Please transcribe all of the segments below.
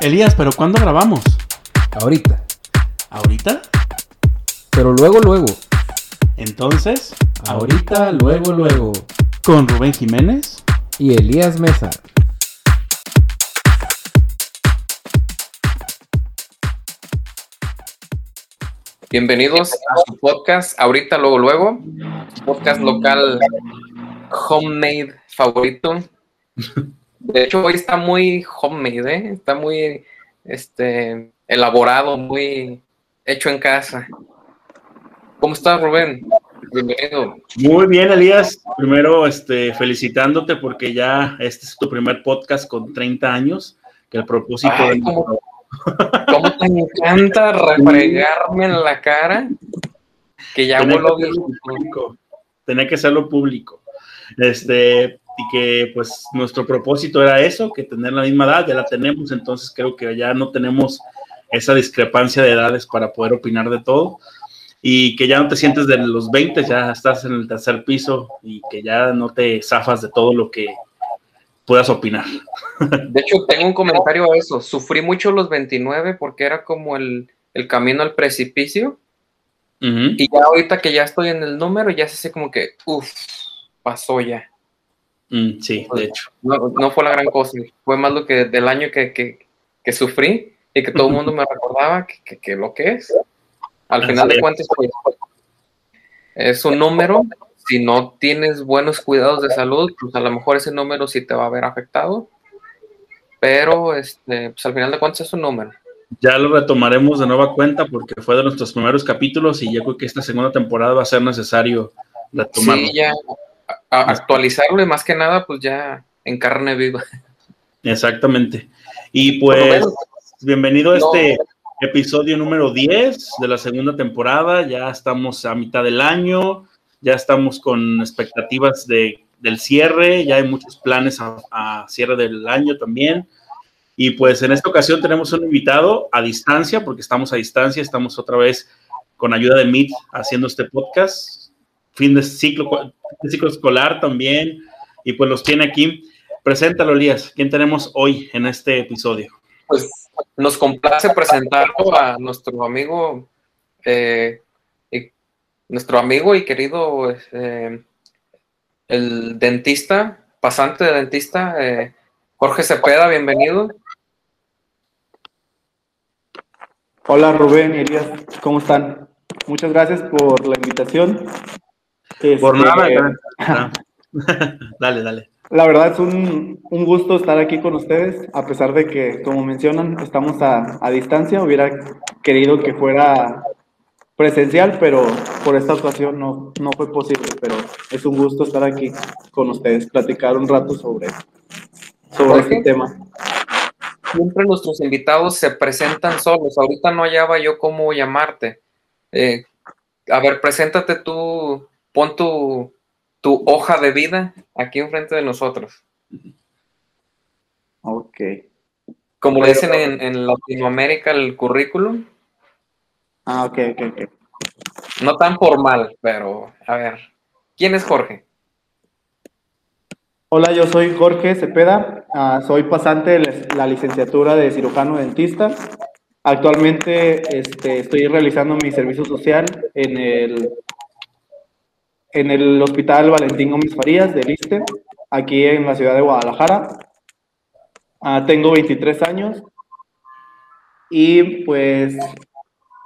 Elías, ¿pero cuándo grabamos? Ahorita. ¿Ahorita? Pero luego, luego. Entonces, Ahorita, luego, luego. con Rubén Jiménez. Y Elías Mesa. Bienvenidos a su podcast, ahorita, luego, luego, podcast local homemade favorito. De hecho, hoy está muy homemade, ¿eh? está muy este, elaborado, muy hecho en casa. ¿Cómo estás, Rubén? Bienvenido. Muy bien, Elías. Primero, este, felicitándote porque ya este es tu primer podcast con 30 años, que el propósito Ay, de... cómo- ¿Cómo te encanta refregarme en la cara? Que ya Tenía que hacerlo público. Tenía que hacerlo público. Este, y que pues nuestro propósito era eso, que tener la misma edad, ya la tenemos, entonces creo que ya no tenemos esa discrepancia de edades para poder opinar de todo y que ya no te sientes de los 20, ya estás en el tercer piso y que ya no te zafas de todo lo que puedas opinar. De hecho, tengo un comentario a eso. Sufrí mucho los 29 porque era como el, el camino al precipicio. Y ya ahorita que ya estoy en el número, ya se hace como que, uff, pasó ya. Mm, sí, de hecho. No, no fue la gran cosa. Fue más lo que del año que, que, que sufrí y que todo el mundo me recordaba que, que- que lo que es. Al Así final de cuentas, pues, es un número. Si no tienes buenos cuidados de salud, pues a lo mejor ese número sí te va a ver afectado. Pero este, pues al final de cuentas es un número. Ya lo retomaremos de nueva cuenta porque fue de nuestros primeros capítulos y yo creo que esta segunda temporada va a ser necesario retomarlo. Sí, ya a- actualizarlo y más que nada, pues ya en carne viva. Exactamente. Y pues, bienvenido a No. este episodio número 10 de la segunda temporada. Ya estamos a mitad del año, ya estamos con expectativas de, del cierre, ya hay muchos planes a, a cierre del año también. Y pues en esta ocasión tenemos un invitado a distancia, porque estamos a distancia, estamos otra vez con ayuda de Meet haciendo este podcast. Fin de ciclo, de ciclo escolar también. Y pues los tiene aquí. Preséntalo, Elías. ¿Quién tenemos hoy en este episodio? Pues nos complace presentarlo a nuestro amigo, eh, y- nuestro amigo y querido eh, el dentista, pasante de dentista, eh, Jorge Cepeda, bienvenido. Hola Rubén y Elías, ¿cómo están? Muchas gracias por la invitación. Por nada. Dale, dale. La verdad es un, un gusto estar aquí con ustedes, a pesar de que, como mencionan, estamos a, a distancia. Hubiera querido que fuera presencial, pero por esta ocasión no, no fue posible. Pero es un gusto estar aquí con ustedes, platicar un rato sobre, sobre ¿Por este tema. Siempre nuestros invitados se presentan solos. Ahorita no hallaba yo cómo llamarte. Eh, a ver, preséntate tú, pon tu, tu hoja de vida aquí enfrente de nosotros. Ok. Como le dicen en, en Latinoamérica el currículum. Ah, ok, ok, ok. no tan formal, pero a ver, ¿quién es Jorge? Hola, yo soy Jorge Cepeda, ah, soy pasante de la licenciatura de cirujano dentista. Actualmente este, estoy realizando mi servicio social en el, en el Hospital Valentín Gómez Farías de Liste, aquí en la ciudad de Guadalajara. Ah, tengo 23 años y pues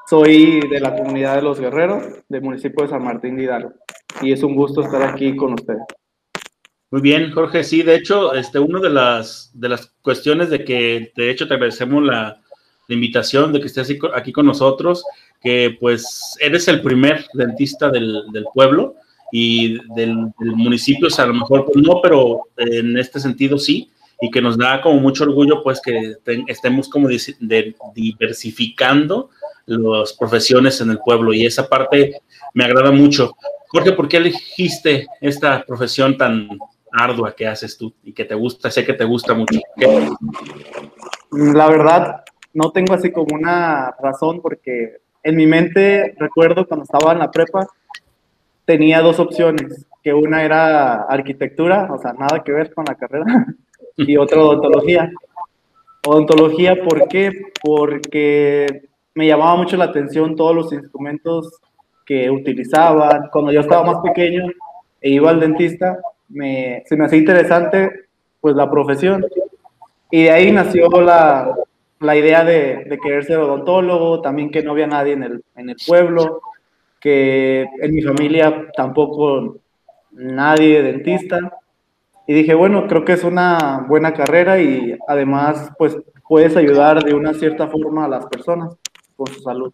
soy de la comunidad de Los Guerreros, del municipio de San Martín de Hidalgo. Y es un gusto estar aquí con ustedes. Muy bien, Jorge. Sí, de hecho, este, una de las, de las cuestiones de que, de hecho, te agradecemos la, invitación de que estés aquí con nosotros, que pues eres el primer dentista del pueblo y del, del, municipio, o sea, a lo mejor pues no, pero en este sentido sí, y que nos da como mucho orgullo pues que estemos como de, diversificando las profesiones en el pueblo y esa parte me agrada mucho. Jorge, ¿por qué elegiste esta profesión tan ardua que haces tú y que te gusta? Sé que te gusta mucho. ¿Qué? La verdad, no tengo así como una razón porque en mi mente recuerdo cuando estaba en la prepa tenía dos opciones, que una era arquitectura, o sea, nada que ver con la carrera, y otra odontología. Odontología, ¿por qué? Porque me llamaba mucho la atención todos los instrumentos que utilizaban. Cuando yo estaba más pequeño e iba al dentista, me, se me hacía interesante pues la profesión. Y de ahí nació la, la idea de, de, querer ser odontólogo, también que no había nadie en el, en el pueblo, que en mi familia tampoco nadie dentista. Y dije, bueno, creo que es una buena carrera y además pues puedes ayudar de una cierta forma a las personas con su salud.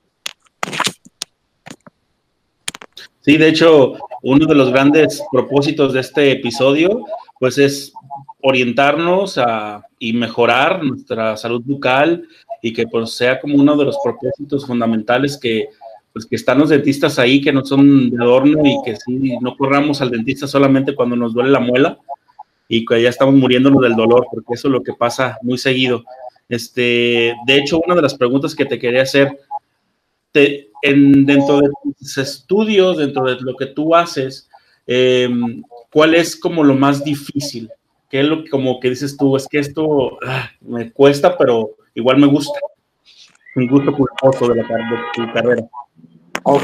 Sí, de hecho, uno de los grandes propósitos de este episodio, pues es orientarnos a, y mejorar nuestra salud bucal y que pues sea como uno de los propósitos fundamentales que pues que están los dentistas ahí que no son de adorno y que sí, no corramos al dentista solamente cuando nos duele la muela y que ya estamos muriéndonos del dolor, porque eso es lo que pasa muy seguido. Este, de hecho, una de las preguntas que te quería hacer, dentro de tus estudios, dentro de lo que tú haces, eh, ¿cuál es como lo más difícil? ¿Qué es lo como que dices tú? Es que esto ah, me cuesta, pero igual me gusta. Un gusto culposo de, la, de tu carrera. Ok.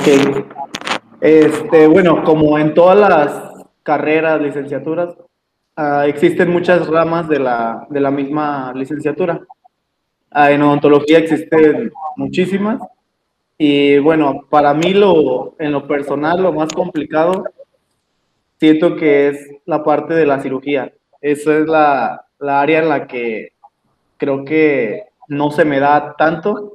Este, bueno, como en todas las carreras, licenciaturas, uh, existen muchas ramas de la, de la misma licenciatura. Uh, en odontología existen muchísimas. Y bueno, para mí lo, en lo personal, lo más complicado, siento que es la parte de la cirugía. Esa es la, la área en la que creo que no se me da tanto,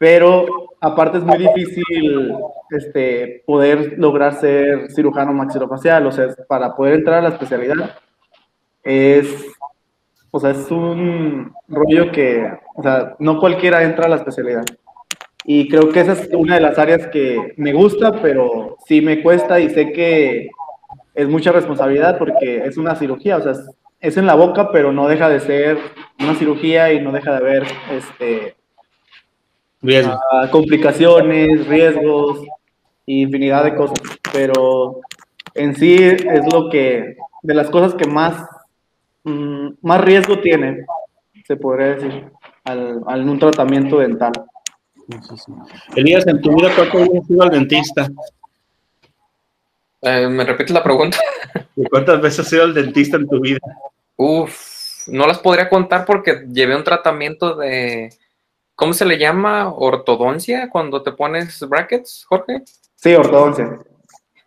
pero aparte es muy difícil este, poder lograr ser cirujano maxilofacial, o sea, para poder entrar a la especialidad es, o sea, es un rollo que, o sea, no cualquiera entra a la especialidad. Y creo que esa es una de las áreas que me gusta, pero sí me cuesta y sé que es mucha responsabilidad porque es una cirugía, o sea, es, es en la boca, pero no deja de ser una cirugía y no deja de haber este, Riesgo. uh, complicaciones, riesgos, infinidad de cosas. Pero en sí es lo que, de las cosas que más Mm, más riesgo tiene, se podría decir, al, al un tratamiento dental. Sí, sí. Elías, en tu vida, ¿cuántas veces has ido al dentista? Eh, ¿Me repite la pregunta? ¿Cuántas veces has ido al dentista en tu vida? Uf, no las podría contar porque llevé un tratamiento de, ¿cómo se le llama? Ortodoncia, cuando te pones brackets, Jorge. Sí, ortodoncia.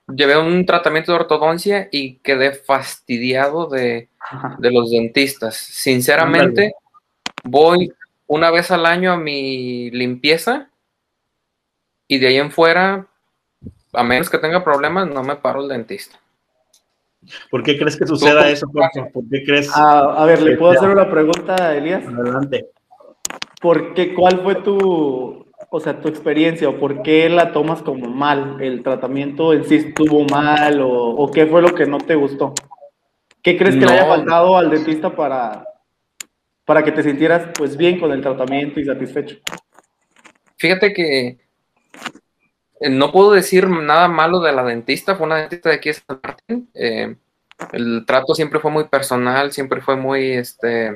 Llevé un tratamiento de ortodoncia y quedé fastidiado de, de los dentistas. Sinceramente, voy una vez al año a mi limpieza y de ahí en fuera, a menos que tenga problemas, no me paro el dentista. ¿Por qué crees que suceda eso, Jorge? ¿Por qué crees? Ah, a ver, ¿le puedo hacer una pregunta, Elías? Adelante. ¿Por qué, ¿Cuál fue tu, o sea, tu experiencia o por qué la tomas como mal? ¿El tratamiento en sí estuvo mal o, o qué fue lo que no te gustó? ¿Qué crees que No. le haya faltado al dentista para, para que te sintieras pues bien con el tratamiento y satisfecho? Fíjate que eh, no puedo decir nada malo de la dentista, fue una dentista de aquí de San Martín. Eh, el trato siempre fue muy personal, siempre fue muy, este,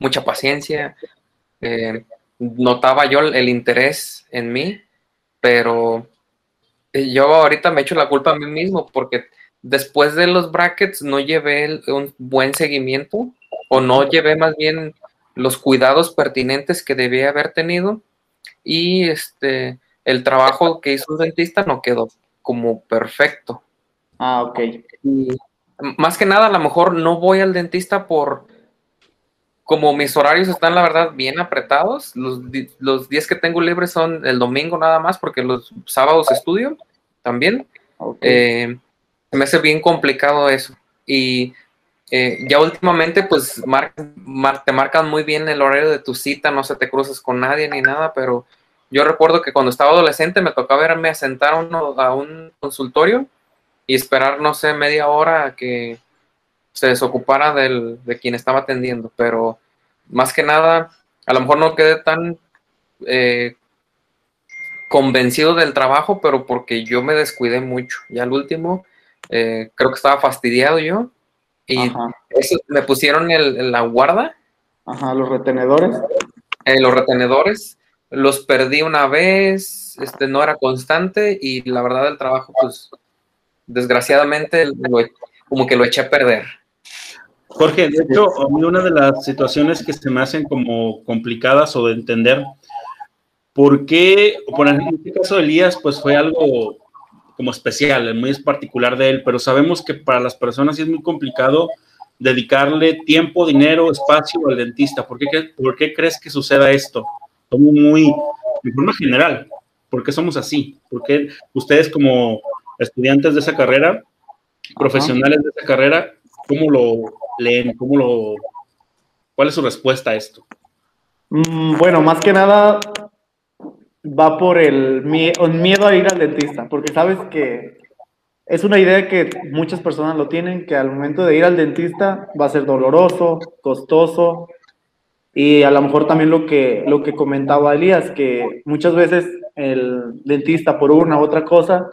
mucha paciencia. Eh, notaba yo el, interés en mí, pero yo ahorita me echo la culpa a mí mismo porque después de los brackets no llevé un buen seguimiento o no llevé más bien los cuidados pertinentes que debía haber tenido y este el trabajo que hizo un dentista no quedó como perfecto. Ah, ok. más que nada, a lo mejor no voy al dentista por, como mis horarios están, la verdad, bien apretados. Los, los días que tengo libres son el domingo nada más, porque los sábados estudio también. Eh, me hace bien complicado eso. Y eh, ya últimamente, pues, te marcan muy bien el horario de tu cita, no se te cruces con nadie ni nada, pero yo recuerdo que cuando estaba adolescente me tocaba verme a sentar a, a un consultorio y esperar, no sé, media hora a que se desocupara del, de quien estaba atendiendo, pero más que nada, a lo mejor no quedé tan eh, convencido del trabajo, pero porque yo me descuidé mucho. Y al último, eh, creo que estaba fastidiado yo y eso, me pusieron el, la guarda. Ajá, los retenedores. Eh, los retenedores los perdí una vez, este, no era constante y la verdad el trabajo, pues, desgraciadamente, como que lo eché a perder. Jorge, de hecho, a mí una de las situaciones que se me hacen como complicadas o de entender, ¿por qué, por en este caso de Elías, pues fue algo como especial, muy particular de él, pero sabemos que para las personas es muy complicado dedicarle tiempo, dinero, espacio al dentista. ¿Por qué, por qué crees que suceda esto? somos muy, de forma general, ¿por qué somos así? Porque ustedes como estudiantes de esa carrera, profesionales de esa carrera, cómo lo leen? ¿Cómo lo, ¿Cuál es su respuesta a esto? Mm, bueno, más que nada va por el miedo a ir al dentista, porque sabes que es una idea que muchas personas lo tienen, que al momento de ir al dentista va a ser doloroso, costoso, y a lo mejor también lo que, lo que comentaba Elías, que muchas veces el dentista por una u otra cosa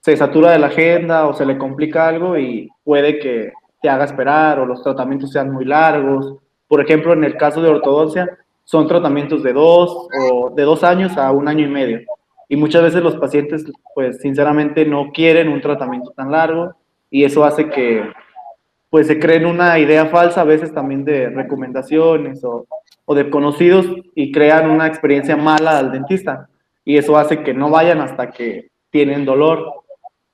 se satura de la agenda o se le complica algo y puede que te haga esperar o los tratamientos sean muy largos. Por ejemplo, en el caso de ortodoncia, son tratamientos de dos o de dos años a un año y medio. Y muchas veces los pacientes, pues sinceramente, no quieren un tratamiento tan largo y eso hace que pues se creen una idea falsa a veces también de recomendaciones o, o de conocidos y crean una experiencia mala al dentista. Y eso hace que no vayan hasta que tienen dolor.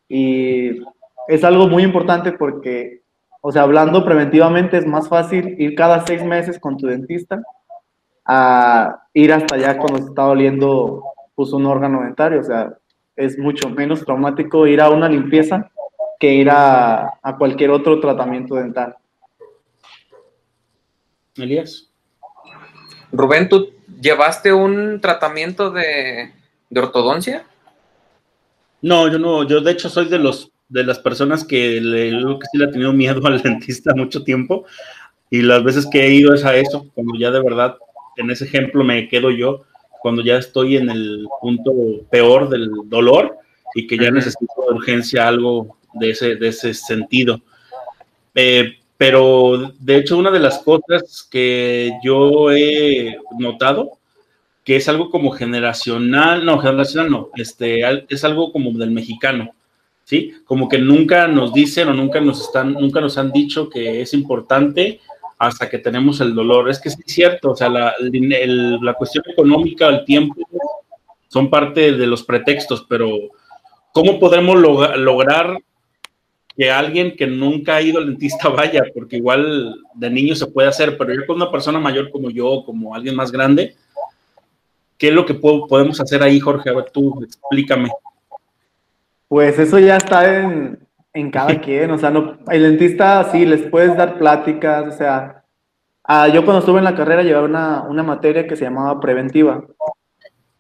Y es algo muy importante porque, o sea, hablando preventivamente es más fácil ir cada seis meses con tu dentista a ir hasta allá cuando se está doliendo pues, un órgano dentario. O sea, es mucho menos traumático ir a una limpieza que ir a, cualquier otro tratamiento dental. Elías. Rubén, ¿tú llevaste un tratamiento de, ortodoncia? No, yo no, yo de hecho soy de los de las personas que le que sí le ha tenido miedo al dentista mucho tiempo y las veces que he ido es a eso, cuando ya de verdad en ese ejemplo me quedo yo, cuando ya estoy en el punto peor del dolor y que ya necesito de urgencia algo de ese, de ese sentido. Eh, pero de hecho una de las cosas que yo he notado, que es algo como generacional, no, generacional no, este, es algo como del mexicano, ¿sí? Como que nunca nos dicen o nunca nos, están, nunca nos han dicho que es importante hasta que tenemos el dolor. Es que es cierto, o sea, la, la cuestión económica, el tiempo, son parte de los pretextos, pero ¿cómo podemos lograr que alguien que nunca ha ido al dentista vaya, porque igual de niño se puede hacer, pero yo con una persona mayor como yo, como alguien más grande, ¿qué es lo que podemos hacer ahí, Jorge? A ver, tú explícame. Pues eso ya está en, en cada quien, o sea, no, el dentista sí, les puedes dar pláticas, o sea, ah, yo cuando estuve en la carrera llevaba una, una, materia que se llamaba preventiva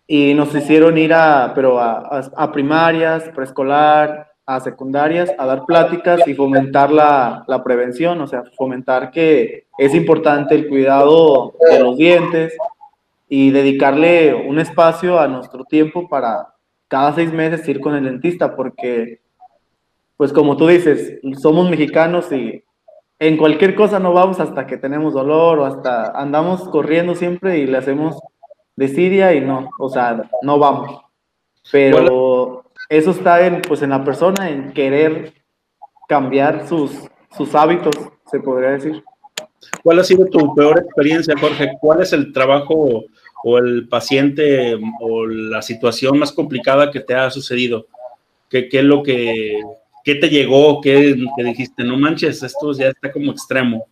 y nos hicieron ir a, pero a, a primarias, preescolar, a secundarias a dar pláticas y fomentar la, la, prevención, o sea, fomentar que es importante el cuidado de los dientes y dedicarle un espacio a nuestro tiempo para cada seis meses ir con el dentista porque, pues como tú dices, somos mexicanos y en cualquier cosa no vamos hasta que tenemos dolor o hasta andamos corriendo siempre y le hacemos de Siria y no, o sea, no vamos. Pero eso está en, pues, en la persona, en querer cambiar sus, sus hábitos, se podría decir. ¿Cuál ha sido tu peor experiencia, Jorge? ¿Cuál es el trabajo o el paciente o la situación más complicada que te ha sucedido? ¿Qué, qué es lo que, qué te llegó? ¿Qué, qué dijiste? No manches, esto ya está como extremo.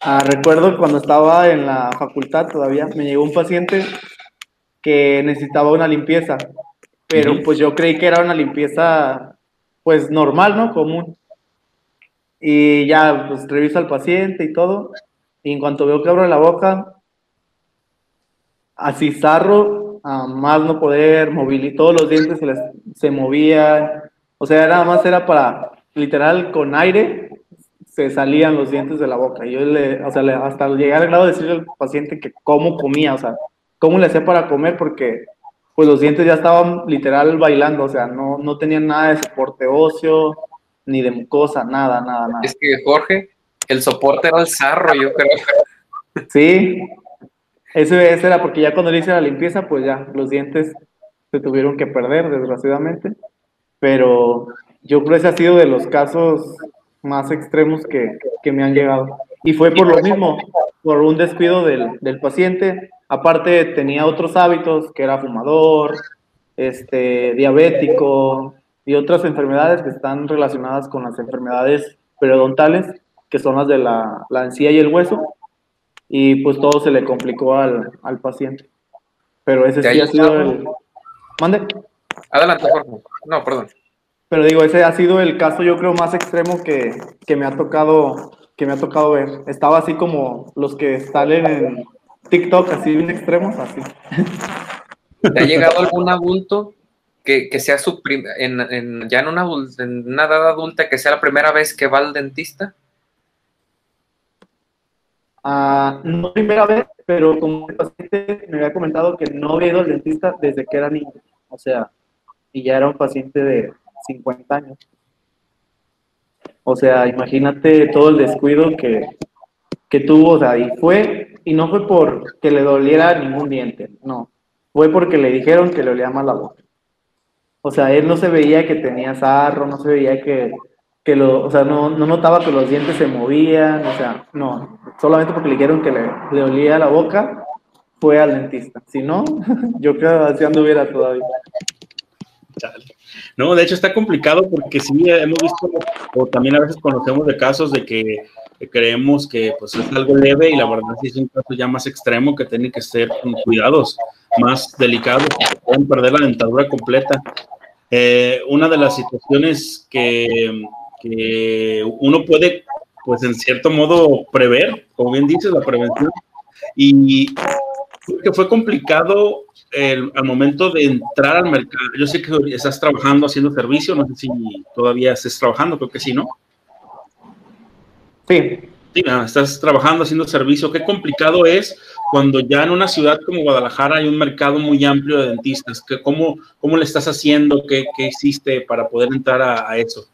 Ah, recuerdo cuando estaba en la facultad todavía, me llegó un paciente que necesitaba una limpieza, pero pues yo creí que era una limpieza pues normal, ¿no? Común. Y ya, pues reviso al paciente y todo, y en cuanto veo que abro la boca, así zarro, a más no poder, movilizar, todos los dientes se, les, se movían, o sea, nada más era para, literal, con aire, se salían los dientes de la boca. Y yo le, o sea, le, hasta llegar al grado de decirle al paciente que cómo comía, o sea, cómo le hacía para comer, porque pues los dientes ya estaban literal bailando, o sea, no, no tenían nada de soporte óseo, ni de mucosa, nada, nada, nada. Es que Jorge, el soporte era el sarro, yo creo. Sí, ese era porque ya cuando le hice la limpieza, pues ya los dientes se tuvieron que perder, desgraciadamente. Pero yo creo que ese ha sido de los casos más extremos que, que, me han llegado. Y fue por lo mismo, por un descuido del, del, paciente. Aparte tenía otros hábitos, que era fumador, este, diabético y otras enfermedades que están relacionadas con las enfermedades periodontales, que son las de la, la encía y el hueso. Y pues todo se le complicó al, al paciente. Pero ese sí ha sido el... ¿Mande? Adelante, Jorge. No, perdón. Pero digo, ese ha sido el caso, yo creo, más extremo que, que, me ha tocado que me ha tocado ver. Estaba así como los que salen en TikTok, así bien extremos, así. ¿Te ha llegado algún adulto que, que sea su en, en, ya en una, en una edad adulta que sea la primera vez que va al dentista? Uh, no primera vez, pero como el paciente me había comentado que no había ido al dentista desde que era niño. O sea, y ya era un paciente de 50 años. O sea, imagínate todo el descuido que, que tuvo, o sea, y fue, y no fue por que le doliera ningún diente, no, fue porque le dijeron que le olía mal la boca. O sea, él no se veía que tenía sarro, no se veía que, que lo, o sea, no, no notaba que los dientes se movían, o sea, no, solamente porque le dijeron que le, le olía la boca, fue al dentista. Si no, yo creo que así anduviera todavía. No, de hecho está complicado porque sí hemos visto, o también a veces conocemos de casos de que creemos que pues es algo leve y la verdad sí es un caso ya más extremo que tiene que ser con cuidados más delicados, pueden perder la dentadura completa. Eh, una de las situaciones que, que uno puede, pues en cierto modo, prever, como bien dices, la prevención, y que fue complicado el, al momento de entrar al mercado, yo sé que estás trabajando haciendo servicio, no sé si todavía estés trabajando, creo que sí, ¿no? Sí. Sí, estás trabajando haciendo servicio. Qué complicado es cuando ya en una ciudad como Guadalajara hay un mercado muy amplio de dentistas. ¿Qué, cómo, ¿Cómo le estás haciendo? ¿Qué, qué hiciste para poder entrar a, a eso?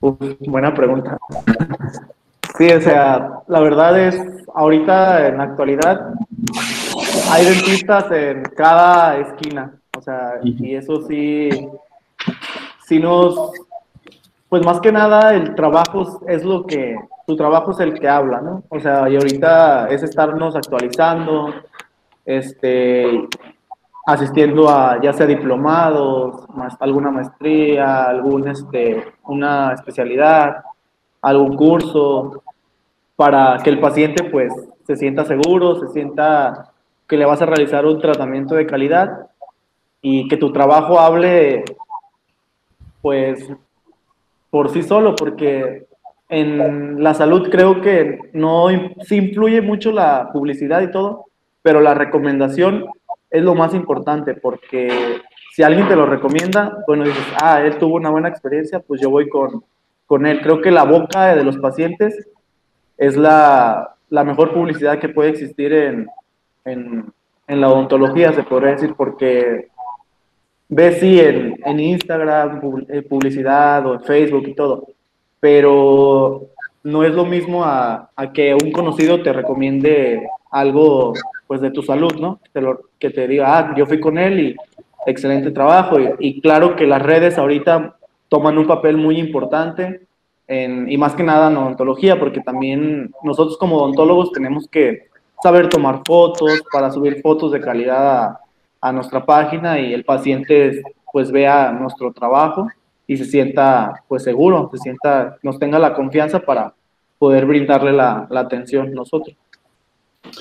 Uf, buena pregunta. Sí, o sea, la verdad es, ahorita en la actualidad hay dentistas en cada esquina, o sea, y eso sí, sí nos, pues más que nada el trabajo es lo que, tu trabajo es el que habla, ¿no? O sea, y ahorita es estarnos actualizando, este, asistiendo a ya sea diplomados, más, alguna maestría, algún, este, una especialidad, algún curso, para que el paciente pues se sienta seguro, se sienta que le vas a realizar un tratamiento de calidad y que tu trabajo hable pues por sí solo, porque en la salud creo que no sí influye mucho la publicidad y todo, pero la recomendación es lo más importante, porque si alguien te lo recomienda, bueno, dices, ah, él tuvo una buena experiencia, pues yo voy con, con él. Creo que la boca de los pacientes es la, la mejor publicidad que puede existir en, en, en la odontología, se podría decir, porque ves sí en, en Instagram eh, publicidad o en Facebook y todo, pero no es lo mismo a, a que un conocido te recomiende algo pues de tu salud, ¿no? Te lo- que te diga, ah, yo fui con él y excelente trabajo. Y, claro que las redes ahorita toman un papel muy importante y más que nada en odontología, porque también nosotros como odontólogos tenemos que saber tomar fotos para subir fotos de calidad a, nuestra página y el paciente pues vea nuestro trabajo y se sienta pues seguro, se sienta, nos tenga la confianza para poder brindarle la atención nosotros.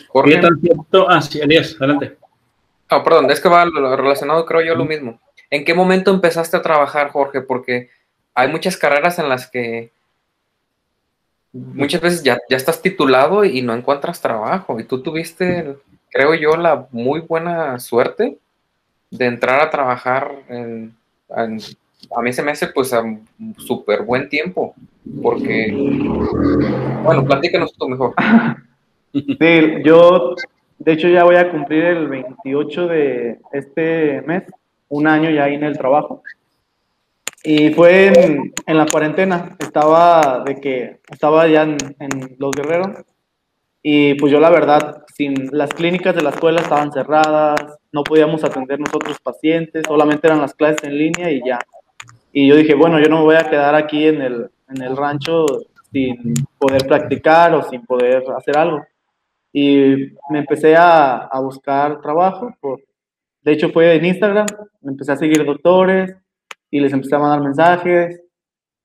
Jorge. ¿Qué tan cierto? Ah, sí, Elías, adelante. Ah, perdón, es que va relacionado, creo yo, lo mismo. ¿En qué momento empezaste a trabajar, Jorge? Porque hay muchas carreras en las que muchas veces ya, ya estás titulado y no encuentras trabajo. Y tú tuviste, creo yo, la muy buena suerte de entrar a trabajar en, en- a mí se me hace pues a súper buen tiempo. Porque, bueno, platícanos tú mejor. Yo de hecho ya voy a cumplir el 28 de este mes, un año ya ahí en el trabajo. Y fue en, en la cuarentena, estaba de que estaba ya en, en Los Guerreros y pues yo la verdad, sin las clínicas de la escuela estaban cerradas, no podíamos atender nosotros pacientes, solamente eran las clases en línea y ya. Y yo dije, bueno, yo no me voy a quedar aquí en el, en el rancho sin poder practicar o sin poder hacer algo. Y me empecé a, a buscar trabajo, por, de hecho fue en Instagram, me empecé a seguir doctores y les empecé a mandar mensajes,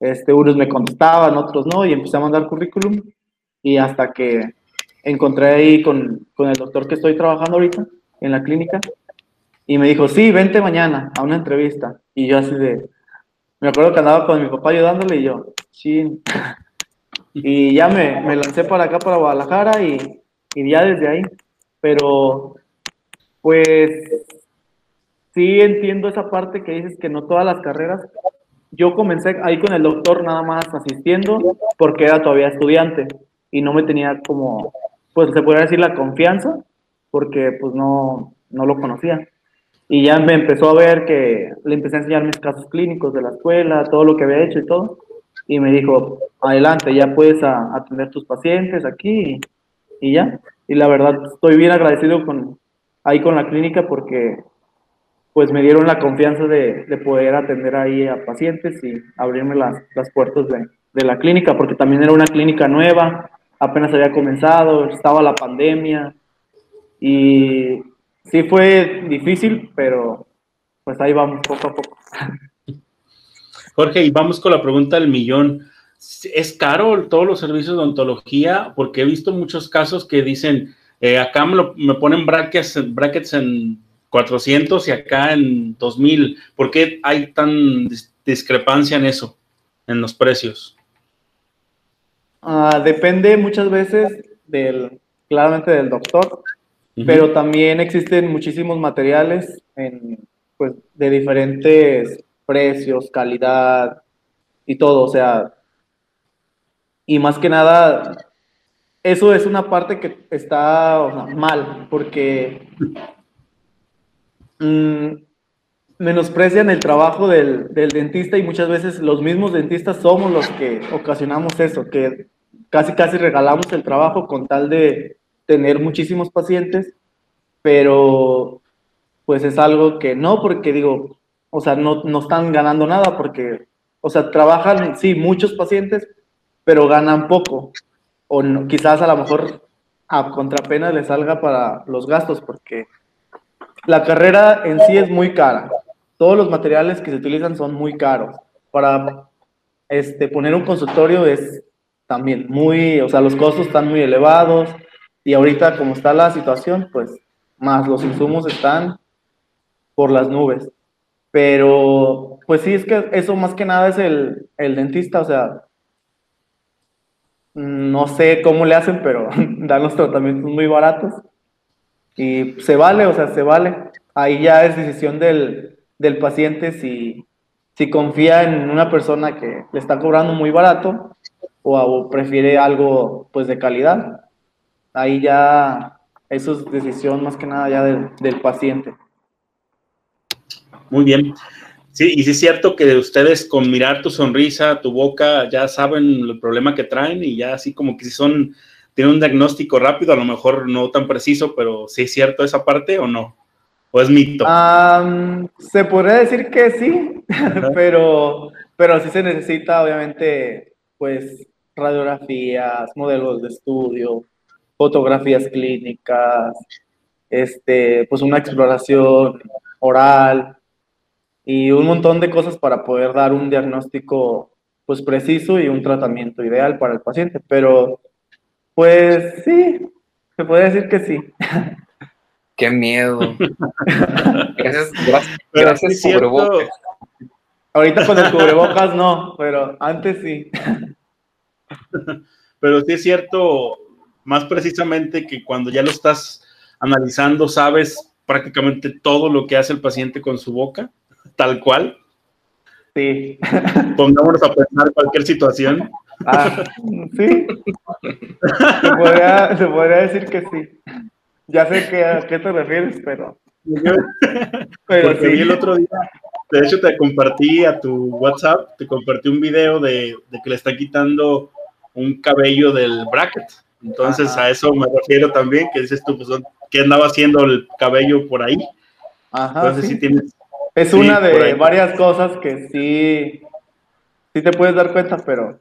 este, unos me contestaban, otros no, y empecé a mandar currículum y hasta que encontré ahí con, con el doctor que estoy trabajando ahorita en la clínica y me dijo, sí, vente mañana a una entrevista. Y yo así de, me acuerdo que andaba con mi papá ayudándole y yo, sí. Y ya me, me lancé para acá, para Guadalajara y, y ya desde ahí. Pero, pues, sí entiendo esa parte que dices que no todas las carreras. Yo comencé ahí con el doctor nada más asistiendo porque era todavía estudiante y no me tenía como, pues se podría decir la confianza porque pues no, no lo conocía. Y ya me empezó a ver que le empecé a enseñar mis casos clínicos de la escuela, todo lo que había hecho y todo. Y me dijo, adelante, ya puedes atender tus pacientes aquí y, ya. Y la verdad, estoy bien agradecido con, ahí con la clínica porque pues me dieron la confianza de, de poder atender ahí a pacientes y abrirme las, las puertas de, de la clínica, porque también era una clínica nueva, apenas había comenzado, estaba la pandemia y sí fue difícil, pero pues ahí vamos poco a poco. Jorge, y vamos con la pregunta del millón. ¿Es caro todos los servicios de odontología? Porque he visto muchos casos que dicen, eh, acá me, lo- me ponen brackets, brackets en 400 y acá en 2000. ¿Por qué hay tan dis- discrepancia en eso, en los precios? Ah, depende muchas veces del, claramente del doctor, pero también existen muchísimos materiales en, pues, de diferentes precios, calidad y todo, o sea, y más que nada, eso es una parte que está mal, porque mm, menosprecian el trabajo del, del dentista y muchas veces los mismos dentistas somos los que ocasionamos eso, que casi casi regalamos el trabajo con tal de tener muchísimos pacientes, pero pues es algo que no, porque digo, o sea, no, no están ganando nada porque, o sea, trabajan, sí, muchos pacientes, pero ganan poco. O quizás a lo mejor a contrapena les salga para los gastos, porque la carrera en sí es muy cara. Todos los materiales que se utilizan son muy caros. Para este, poner un consultorio es también muy, o sea, los costos están muy elevados y ahorita como está la situación, pues más los insumos están por las nubes. Pero, pues sí, es que eso más que nada es el, el dentista, o sea, no sé cómo le hacen, pero dan los tratamientos muy baratos y se vale, o sea, se vale. Ahí ya es decisión del, del paciente si, si confía en una persona que le está cobrando muy barato o, prefiere algo pues de calidad. Ahí ya eso es decisión más que nada ya del, del paciente. Muy bien. Sí, y sí es cierto que ustedes con mirar tu sonrisa, tu boca, ya saben el problema que traen y ya así como que si son, tienen un diagnóstico rápido, a lo mejor no tan preciso, pero sí es cierto esa parte o no. ¿O es mito? Am, se podría decir que sí, pero, pero sí se necesita obviamente pues radiografías, modelos de estudio, fotografías clínicas, este, pues una exploración oral y un montón de cosas para poder dar un diagnóstico pues preciso y un tratamiento ideal para el paciente. Pero pues sí, se puede decir que sí. Qué miedo. Gracias, gracias, gracias cubrebocas. Ahorita con el cubrebocas no, pero antes sí. pero sí es cierto, más precisamente que cuando ya lo estás analizando, sabes prácticamente todo lo que hace el paciente con su boca, tal cual. Sí. Pongámonos a pensar cualquier situación. Ah, sí. Se podría, se podría decir que sí. Ya sé que, a qué te refieres, pero, pero Porque vi el otro día, de hecho te compartí a tu WhatsApp, te compartí un video de, de que le está quitando un cabello del bracket. Entonces Ajá. a eso me refiero también, que dices tú, pues, ¿qué andaba haciendo el cabello por ahí? Ajá, Entonces sí. sí tienes, Es sí, una de varias cosas que sí, sí te puedes dar cuenta, pero,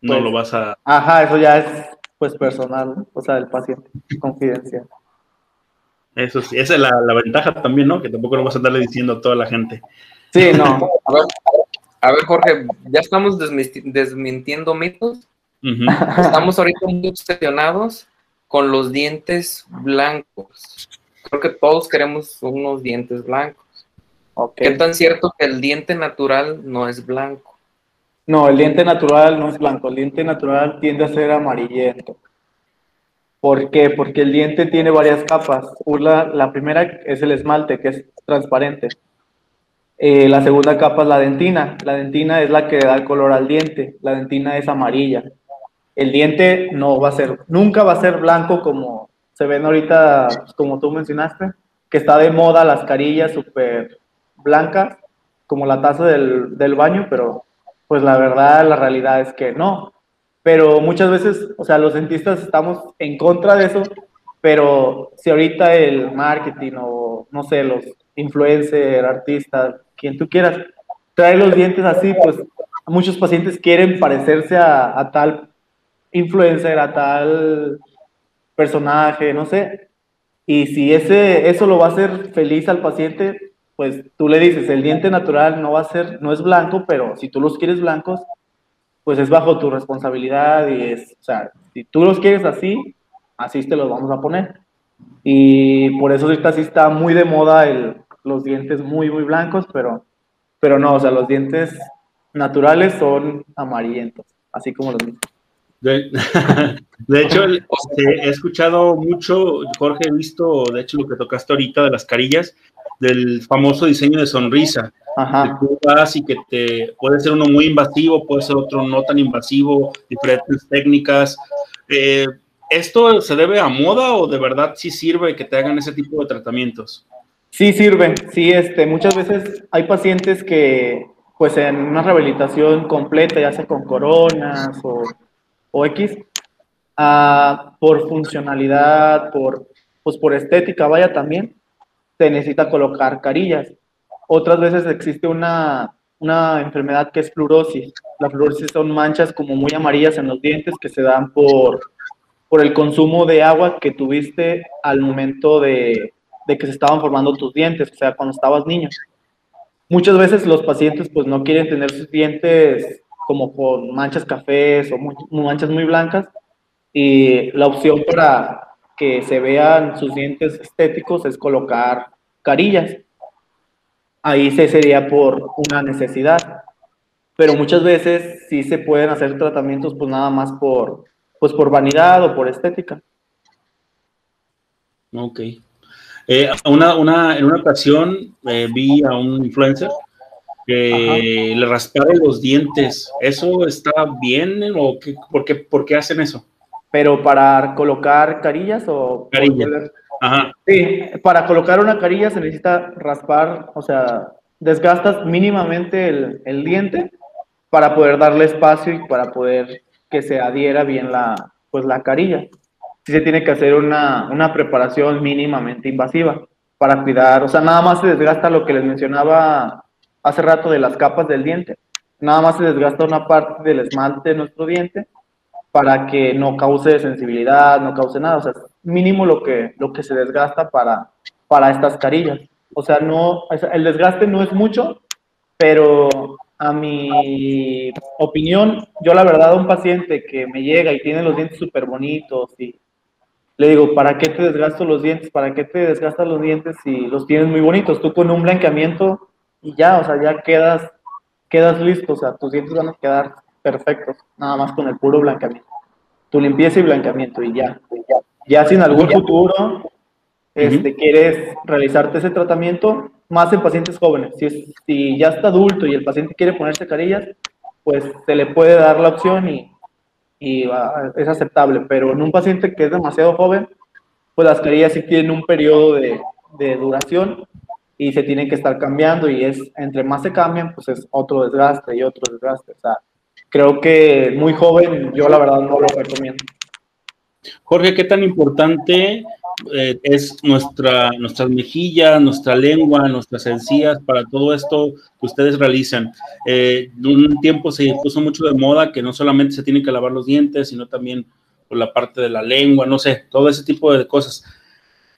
no Pues- lo vas a... ajá, eso ya es pues personal, o sea, del paciente, confidencial. Eso sí, esa es la, la ventaja también, ¿no? Que tampoco lo vas a andarle diciendo a toda la gente. Sí, no, A ver, a ver, Jorge, ya estamos desmintiendo mitos. Estamos ahorita muy obsesionados con los dientes blancos. Creo que todos queremos unos dientes blancos. Ok. ¿Qué tan cierto que el diente natural no es blanco? No, el diente natural no es blanco, el diente natural tiende a ser amarillento. ¿Por qué? Porque el diente tiene varias capas. Una, la primera es el esmalte, que es transparente. Eh, la segunda capa es la dentina. La dentina es la que da el color al diente. La dentina es amarilla. El diente no va a ser, nunca va a ser blanco como se ven ahorita, como tú mencionaste, que está de moda las carillas súper blancas, como la taza del, del baño, pero pues la verdad, la realidad es que no. Pero muchas veces, o sea, los dentistas estamos en contra de eso, pero si ahorita el marketing o no sé, los influencers, artistas, quien tú quieras, trae los dientes así, pues muchos pacientes quieren parecerse a, a tal influencer, a tal personaje, no sé. Y si ese, eso lo va a hacer feliz al paciente, pues tú le dices, el diente natural no va a ser, no es blanco, pero si tú los quieres blancos, pues es bajo tu responsabilidad y es, o sea, si tú los quieres así, así te los vamos a poner. Y por eso ahorita sí está muy de moda el, los dientes muy, muy blancos, pero, pero no, o sea, los dientes naturales son amarillentos, así como los mismos. De, hecho, he escuchado mucho, Jorge, he visto, de hecho, lo que tocaste ahorita de las carillas, del famoso diseño de sonrisa. Que Ajá. tú vas y que te puede ser uno muy invasivo, puede ser otro no tan invasivo, diferentes técnicas. Eh, ¿Esto se debe a moda o de verdad sí sirve que te hagan ese tipo de tratamientos? Sí sirve, sí, este, muchas veces hay pacientes que, pues en una rehabilitación completa, ya sea con coronas o, o X, ah, por funcionalidad, por, pues por estética, vaya también, se necesita colocar carillas. Otras veces existe una, una enfermedad que es fluorosis. La fluorosis son manchas como muy amarillas en los dientes que se dan por, por el consumo de agua que tuviste al momento de, de que se estaban formando tus dientes, o sea, cuando estabas niño. Muchas veces los pacientes pues no quieren tener sus dientes como con manchas cafés o manchas muy blancas y la opción para que se vean sus dientes estéticos es colocar carillas. Ahí se sería por una necesidad, pero muchas veces sí se pueden hacer tratamientos pues nada más por pues por vanidad o por estética. Ok. Eh, una, una, en una ocasión eh, vi a un influencer que le raspaba los dientes. ¿Eso está bien o qué, por, qué, por qué hacen eso? Pero para colocar carillas o... Carillas. Ajá. Sí, para colocar una carilla se necesita raspar, o sea, desgastas mínimamente el, el diente para poder darle espacio y para poder que se adhiera bien la, pues, la carilla. Sí se tiene que hacer una, una preparación mínimamente invasiva para cuidar, o sea, nada más se desgasta lo que les mencionaba hace rato de las capas del diente. Nada más se desgasta una parte del esmalte de nuestro diente para que no cause sensibilidad, no cause nada. O sea, mínimo lo que, lo que se desgasta para, para estas carillas. O sea, no, el desgaste no es mucho, pero a mi opinión, yo la verdad un paciente que me llega y tiene los dientes súper bonitos y le digo, ¿para qué te desgasto los dientes? ¿Para qué te desgastas los dientes si los tienes muy bonitos? Tú con un blanqueamiento y ya, o sea, ya quedas, quedas listo, o sea, tus dientes van a quedar perfectos, nada más con el puro blanqueamiento. Tu limpieza y blanqueamiento y ya. Ya, si en algún futuro este, quieres realizarte ese tratamiento, más en pacientes jóvenes. Si, si ya está adulto y el paciente quiere ponerse carillas, pues se le puede dar la opción y, y es aceptable. Pero en un paciente que es demasiado joven, pues las carillas sí tienen un periodo de, de duración y se tienen que estar cambiando y es entre más se cambian, pues es otro desgaste y otro desgaste. O sea, creo que muy joven yo la verdad no lo recomiendo. Jorge, ¿qué tan importante eh, es nuestra, nuestras mejillas, nuestra lengua, nuestras encías para todo esto que ustedes realizan? Eh, un tiempo se puso mucho de moda que no solamente se tienen que lavar los dientes, sino también por la parte de la lengua, no sé, todo ese tipo de cosas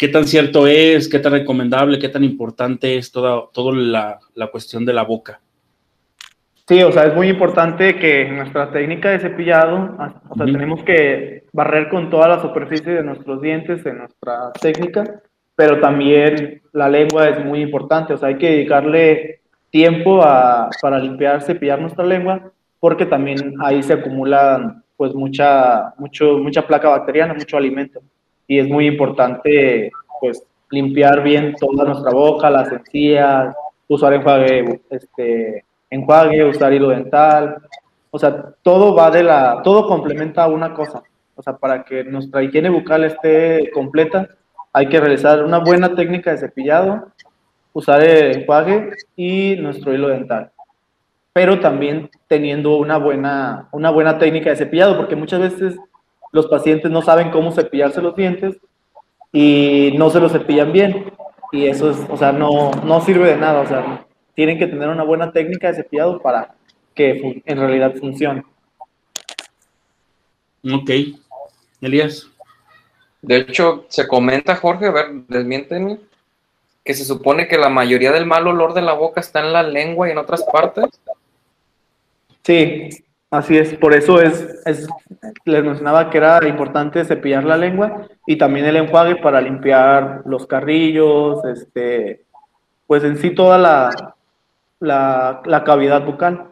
qué tan cierto es, qué tan recomendable, qué tan importante es toda, toda la, la, cuestión de la boca. Sí, o sea, es muy importante que nuestra técnica de cepillado, o sea, tenemos que barrer con toda la superficie de nuestros dientes en nuestra técnica, pero también la lengua es muy importante, o sea, hay que dedicarle tiempo a, para limpiar, cepillar nuestra lengua, porque también ahí se acumula pues mucha, mucho, mucha placa bacteriana, mucho alimento y es muy importante pues limpiar bien toda nuestra boca, las encías, usar enjuague, este, enjuague, usar hilo dental, o sea, todo va de la, todo complementa una cosa, o sea, para que nuestra higiene bucal esté completa, hay que realizar una buena técnica de cepillado, usar el enjuague y nuestro hilo dental. Pero también teniendo una buena, una buena técnica de cepillado, porque muchas veces los pacientes no saben cómo cepillarse los dientes y no se los cepillan bien. Y eso es, o sea, no, no sirve de nada. O sea, tienen que tener una buena técnica de cepillado para que en realidad funcione. Ok. Elías. De hecho, se comenta, Jorge, a ver, desmiéntenme, que se supone que la mayoría del mal olor de la boca está en la lengua y en otras partes. Sí, Así es, por eso es, es, les mencionaba que era importante cepillar la lengua y también el enjuague para limpiar los carrillos, este, pues en sí toda la, la, cavidad bucal,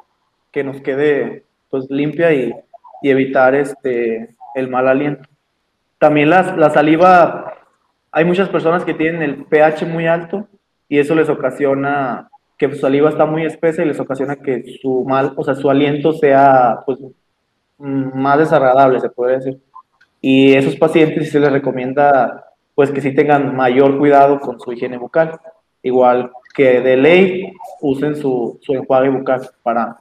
que nos quede pues limpia y, y, evitar este, el mal aliento. También la, la saliva, hay muchas personas que tienen el pH muy alto y eso les ocasiona que su saliva está muy espesa y les ocasiona que su mal, o sea, su aliento sea pues mm, más desagradable, se puede decir. Y esos pacientes se les recomienda pues que sí tengan mayor cuidado con su higiene bucal. Igual que de ley usen su, su enjuague bucal para,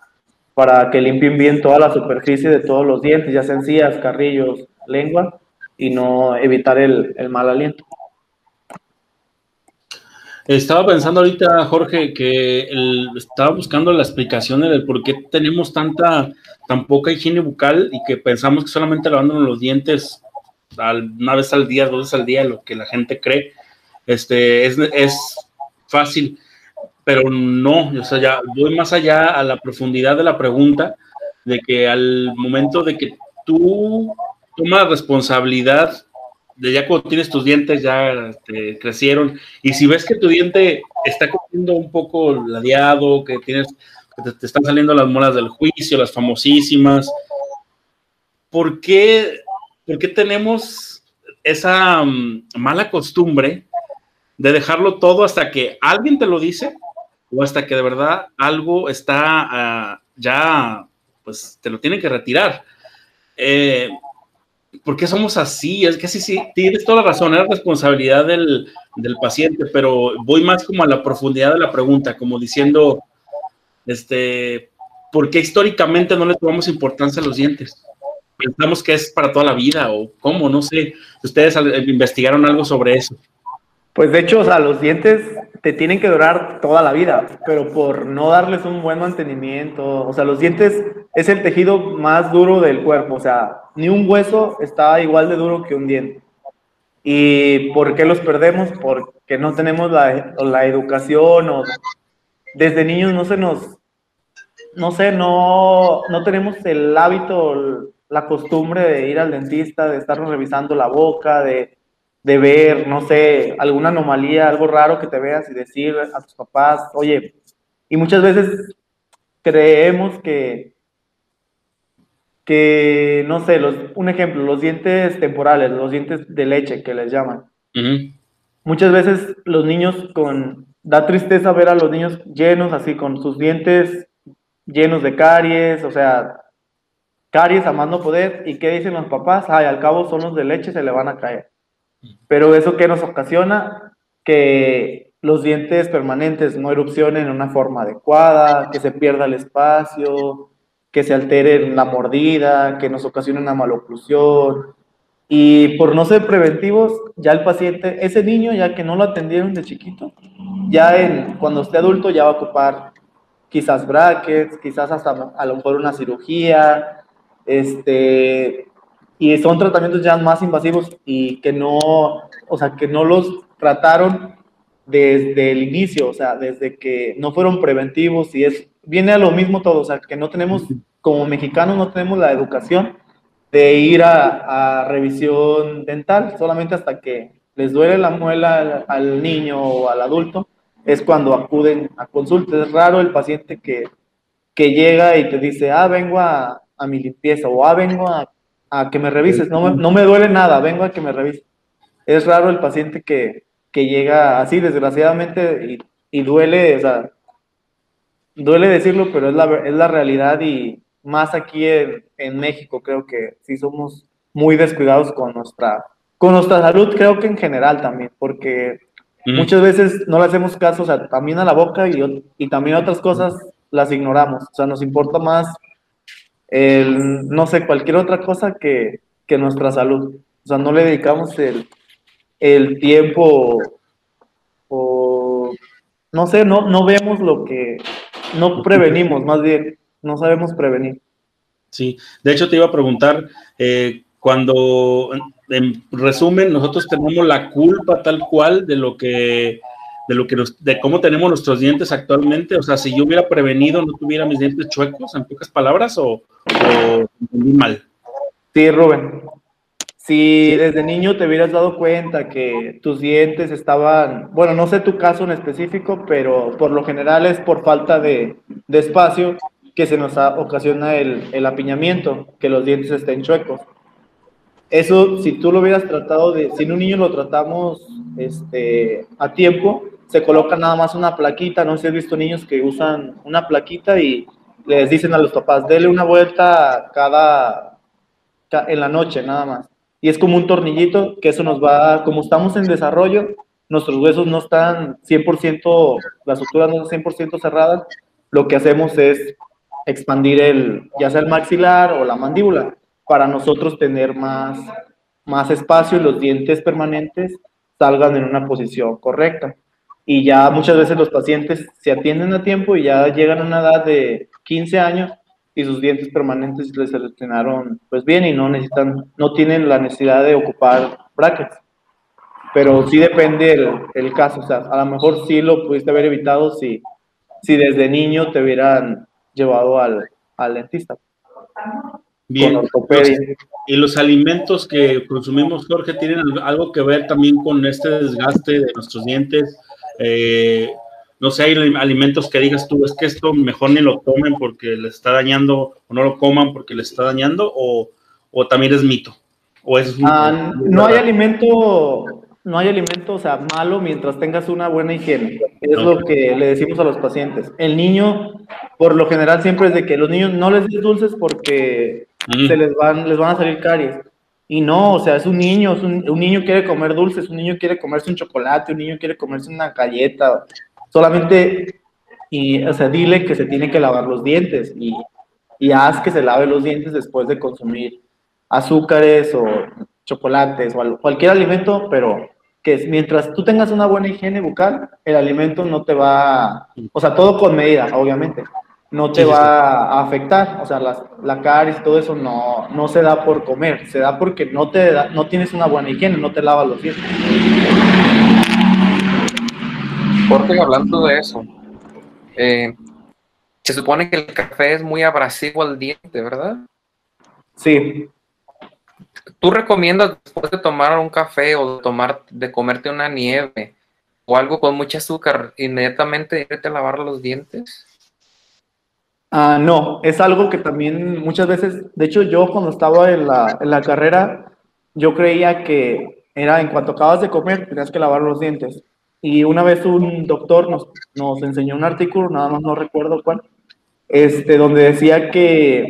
para que limpien bien toda la superficie de todos los dientes, ya sean encías, carrillos, lengua, y no evitar el, el mal aliento. Estaba pensando ahorita, Jorge, que estaba buscando la explicación del por qué tenemos tanta, tan poca higiene bucal y que pensamos que solamente lavándonos los dientes una vez al día, dos veces al día, lo que la gente cree, este, es, es fácil, pero no, o sea, ya voy más allá a la profundidad de la pregunta, de que al momento de que tú tomas responsabilidad de ya cuando tienes tus dientes ya este, crecieron y si ves que tu diente está comiendo un poco ladeado, que tienes que te, están saliendo las molas del juicio, las famosísimas, ¿por qué, por qué tenemos esa mm, mala costumbre de dejarlo todo hasta que alguien te lo dice o hasta que de verdad algo está ah, ya, pues te lo tienen que retirar? Eh, ¿por qué somos así? Es que sí, sí, tienes toda la razón, es responsabilidad del, del paciente, pero voy más como a la profundidad de la pregunta, como diciendo, este, ¿por qué históricamente no le tomamos importancia a los dientes? Pensamos que es para toda la vida o cómo, no sé. Ustedes investigaron algo sobre eso. Pues de hecho, o sea, los dientes te tienen que durar toda la vida, pero por no darles un buen mantenimiento, o sea, los dientes es el tejido más duro del cuerpo, o sea, ni un hueso está igual de duro que un diente. ¿Y por qué los perdemos? Porque no tenemos la, la educación o desde niños no se nos, no sé, no, no tenemos el hábito, la costumbre de ir al dentista, de estarnos revisando la boca, de de ver, no sé, alguna anomalía, algo raro que te veas y decir a tus papás, oye, y muchas veces creemos que, que no sé, los, un ejemplo, los dientes temporales, los dientes de leche que les llaman. Muchas veces los niños con, da tristeza ver a los niños llenos así, con sus dientes llenos de caries, o sea, caries amando poder, ¿y qué dicen los papás? Ay, al cabo son los de leche, se le van a caer. Pero eso que nos ocasiona que los dientes permanentes no erupcionen en una forma adecuada, que se pierda el espacio, que se altere la mordida, que nos ocasione una maloclusión. Y por no ser preventivos, ya el paciente, ese niño, ya que no lo atendieron de chiquito, ya en, cuando esté adulto ya va a ocupar quizás brackets, quizás hasta a lo mejor una cirugía, este, y son tratamientos ya más invasivos y que no, o sea, que no los trataron desde el inicio, o sea, desde que no fueron preventivos y es, viene a lo mismo todo, o sea, que no tenemos, como mexicanos no tenemos la educación de ir a, a revisión dental, solamente hasta que les duele la muela al, al, niño o al adulto, es cuando acuden a consulta. Es raro el paciente que, que llega y te dice, ah, vengo a, a mi limpieza o ah, vengo a a que me revises, no me, no me duele nada, vengo a que me revises. Es raro el paciente que, que llega así, desgraciadamente, y, y, duele, o sea, duele decirlo, pero es la, es la realidad y más aquí en, en, México creo que sí somos muy descuidados con nuestra, con nuestra salud, creo que en general también, porque muchas veces no le hacemos caso, o sea, también a la boca y, y también a otras cosas las ignoramos, o sea, nos importa más el, no sé, cualquier otra cosa que, que, nuestra salud. O sea, no le dedicamos el, el tiempo o, no sé, no, no vemos lo que, no prevenimos, más bien, no sabemos prevenir. Sí, de hecho te iba a preguntar, eh, cuando, en resumen, nosotros tenemos la culpa tal cual de lo que de lo que de cómo tenemos nuestros dientes actualmente. O sea, si yo hubiera prevenido, no tuviera mis dientes chuecos, en pocas palabras, o, entendí mal. Sí, Rubén. Si desde niño te hubieras dado cuenta que tus dientes estaban, bueno, no sé tu caso en específico, pero por lo general es por falta de, de espacio que se nos ocasiona el, el apiñamiento, que los dientes estén chuecos. Eso, si tú lo hubieras tratado de, si en un niño lo tratamos este, a tiempo, se coloca nada más una plaquita, no sé si has visto niños que usan una plaquita y les dicen a los papás, dele una vuelta cada, en la noche nada más. Y es como un tornillito que eso nos va, como estamos en desarrollo, nuestros huesos no están 100%, las suturas no están 100% cerradas, lo que hacemos es expandir el, ya sea el maxilar o la mandíbula, para nosotros tener más, más espacio y los dientes permanentes salgan en una posición correcta y ya muchas veces los pacientes se atienden a tiempo y ya llegan a una edad de 15 años y sus dientes permanentes les seleccionaron pues bien y no necesitan, no tienen la necesidad de ocupar brackets. Pero sí depende el, el caso, o sea, a lo mejor sí lo pudiste haber evitado si, si desde niño te hubieran llevado al, al dentista. Bien. y los alimentos que consumimos, Jorge, tienen algo que ver también con este desgaste de nuestros dientes eh, no sé, hay alimentos que digas tú, es que esto mejor ni lo tomen porque les está dañando, o no lo coman porque les está dañando, o, o también es mito. O es ah, no hay alimento, no hay alimento, o sea, malo mientras tengas una buena higiene. Es lo que le decimos a los pacientes. El niño, por lo general, siempre es de que los niños no les des dulces porque se les van, les van a salir caries. Y no, o sea, es un niño, es un, un niño quiere comer dulces, un niño quiere comerse un chocolate, un niño quiere comerse una galleta. Solamente, y, o sea, dile que se tiene que lavar los dientes y, y haz que se lave los dientes después de consumir azúcares o chocolates o al- cualquier alimento, pero que mientras tú tengas una buena higiene bucal, el alimento no te va, o sea, todo con medida, obviamente, no te Sí, sí, va a afectar, o sea, las- la caries y todo eso no, no se da por comer, se da porque no, te da- no tienes una buena higiene, no te lavas los dientes. Jorge, hablando de eso, eh, se supone que el café es muy abrasivo al diente, ¿verdad? Sí, ¿Tú recomiendas después de tomar un café o de tomar, de comerte una nieve o algo con mucho azúcar, inmediatamente irte a lavar los dientes? Ah, no, es algo que también muchas veces, de hecho yo cuando estaba en la, en la carrera, yo creía que era en cuanto acabas de comer, tenías que lavar los dientes. Y una vez un doctor nos, nos enseñó un artículo, nada más no recuerdo cuál, este, donde decía que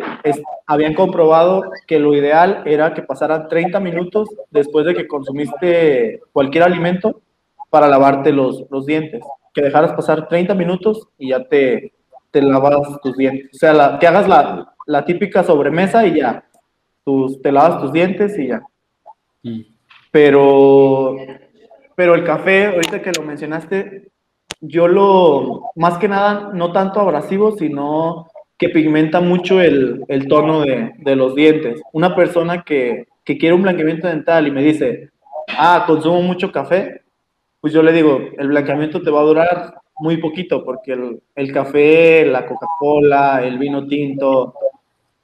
habían comprobado que lo ideal era que pasaran 30 minutos después de que consumiste cualquier alimento para lavarte los, los dientes. Que dejaras pasar 30 minutos y ya te, te lavas tus dientes. O sea, la- que hagas la, la típica sobremesa y ya. Tus, te lavas tus dientes y ya. Mm. Pero, pero el café, ahorita que lo mencionaste, yo lo, más que nada, no tanto abrasivo, sino que pigmenta mucho el, el tono de, de los dientes. Una persona que, que quiere un blanqueamiento dental y me dice, ah, consumo mucho café, pues yo le digo, el blanqueamiento te va a durar muy poquito, porque el, el café, la Coca-Cola, el vino tinto,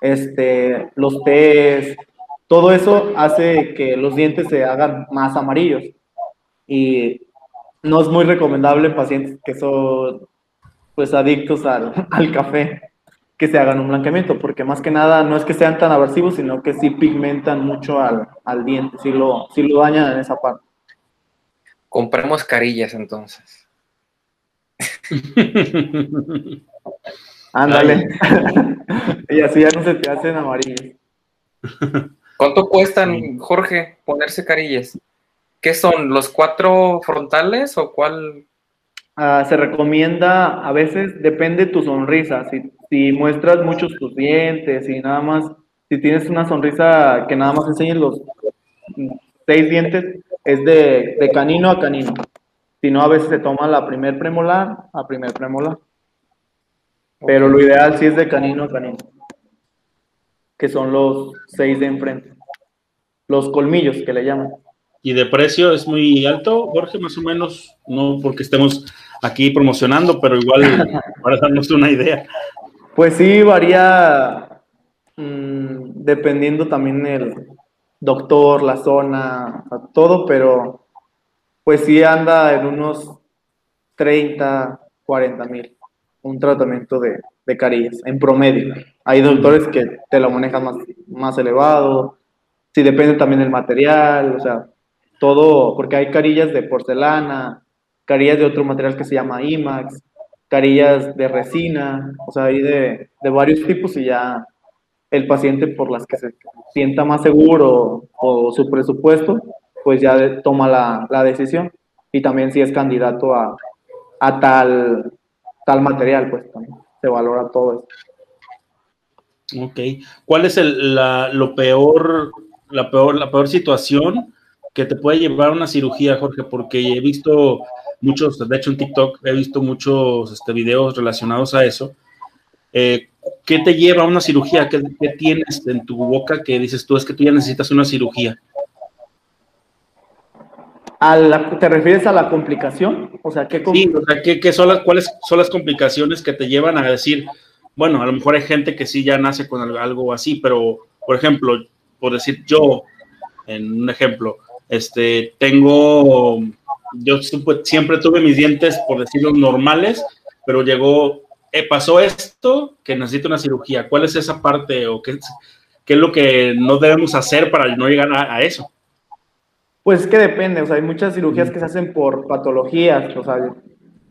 este, los tés, todo eso hace que los dientes se hagan más amarillos. Y no es muy recomendable en pacientes que son pues adictos al, al café que se hagan un blanqueamiento, porque más que nada no es que sean tan aversivos, sino que sí pigmentan mucho al, al diente, sí lo, sí lo dañan en esa parte. Compremos carillas entonces. Ándale. y así ya no se te hacen amarillos. ¿Cuánto cuestan, Jorge, ponerse carillas? ¿Qué son? ¿Los cuatro frontales o cuál? Ah, se recomienda, a veces depende tu sonrisa, si, si muestras muchos tus dientes y nada más, si tienes una sonrisa que nada más enseñes los seis dientes, es de, de canino a canino. Si no, a veces se toma la primer premolar a primer premolar. Pero lo ideal sí es de canino a canino, que son los seis de enfrente. Los colmillos que le llaman. ¿Y de precio es muy alto, Jorge, más o menos? No porque estemos aquí promocionando, pero igual para darnos una idea. Pues sí, varía mm, dependiendo también el doctor, la zona, todo, pero pues sí anda en unos 30, 40 mil un tratamiento de, de carillas en promedio. Hay doctores que te lo manejan más, más elevado, sí depende también del material, o sea, todo, porque hay carillas de porcelana, carillas de otro material que se llama IMAX, carillas de resina, o sea, hay de, de varios tipos y ya el paciente por las que se sienta más seguro o su presupuesto, pues ya toma la, la decisión. Y también si es candidato a, a tal, tal material, pues también se valora todo eso. Ok. ¿Cuál es el, la, lo peor, la peor, la peor situación que te puede llevar a una cirugía, Jorge? Porque he visto muchos, de hecho en TikTok he visto muchos este, videos relacionados a eso. Eh, ¿Qué te lleva a una cirugía? ¿Qué, qué tienes en tu boca que dices tú es que tú ya necesitas una cirugía? ¿A la- ¿Te refieres a la complicación? O sea, ¿qué Sí, o sea, ¿qué, qué son las, ¿cuáles son las complicaciones que te llevan a decir, bueno, a lo mejor hay gente que sí ya nace con algo- algo así, pero, por ejemplo, por decir yo, en un ejemplo, este, tengo, yo siempre, siempre tuve mis dientes, por decirlo, normales, pero llegó, eh, pasó esto, que necesito una cirugía. ¿Cuál es esa parte o qué, es- qué es lo que no debemos hacer para no llegar a, a eso? Pues es que depende, o sea, hay muchas cirugías que se hacen por patologías, o sea,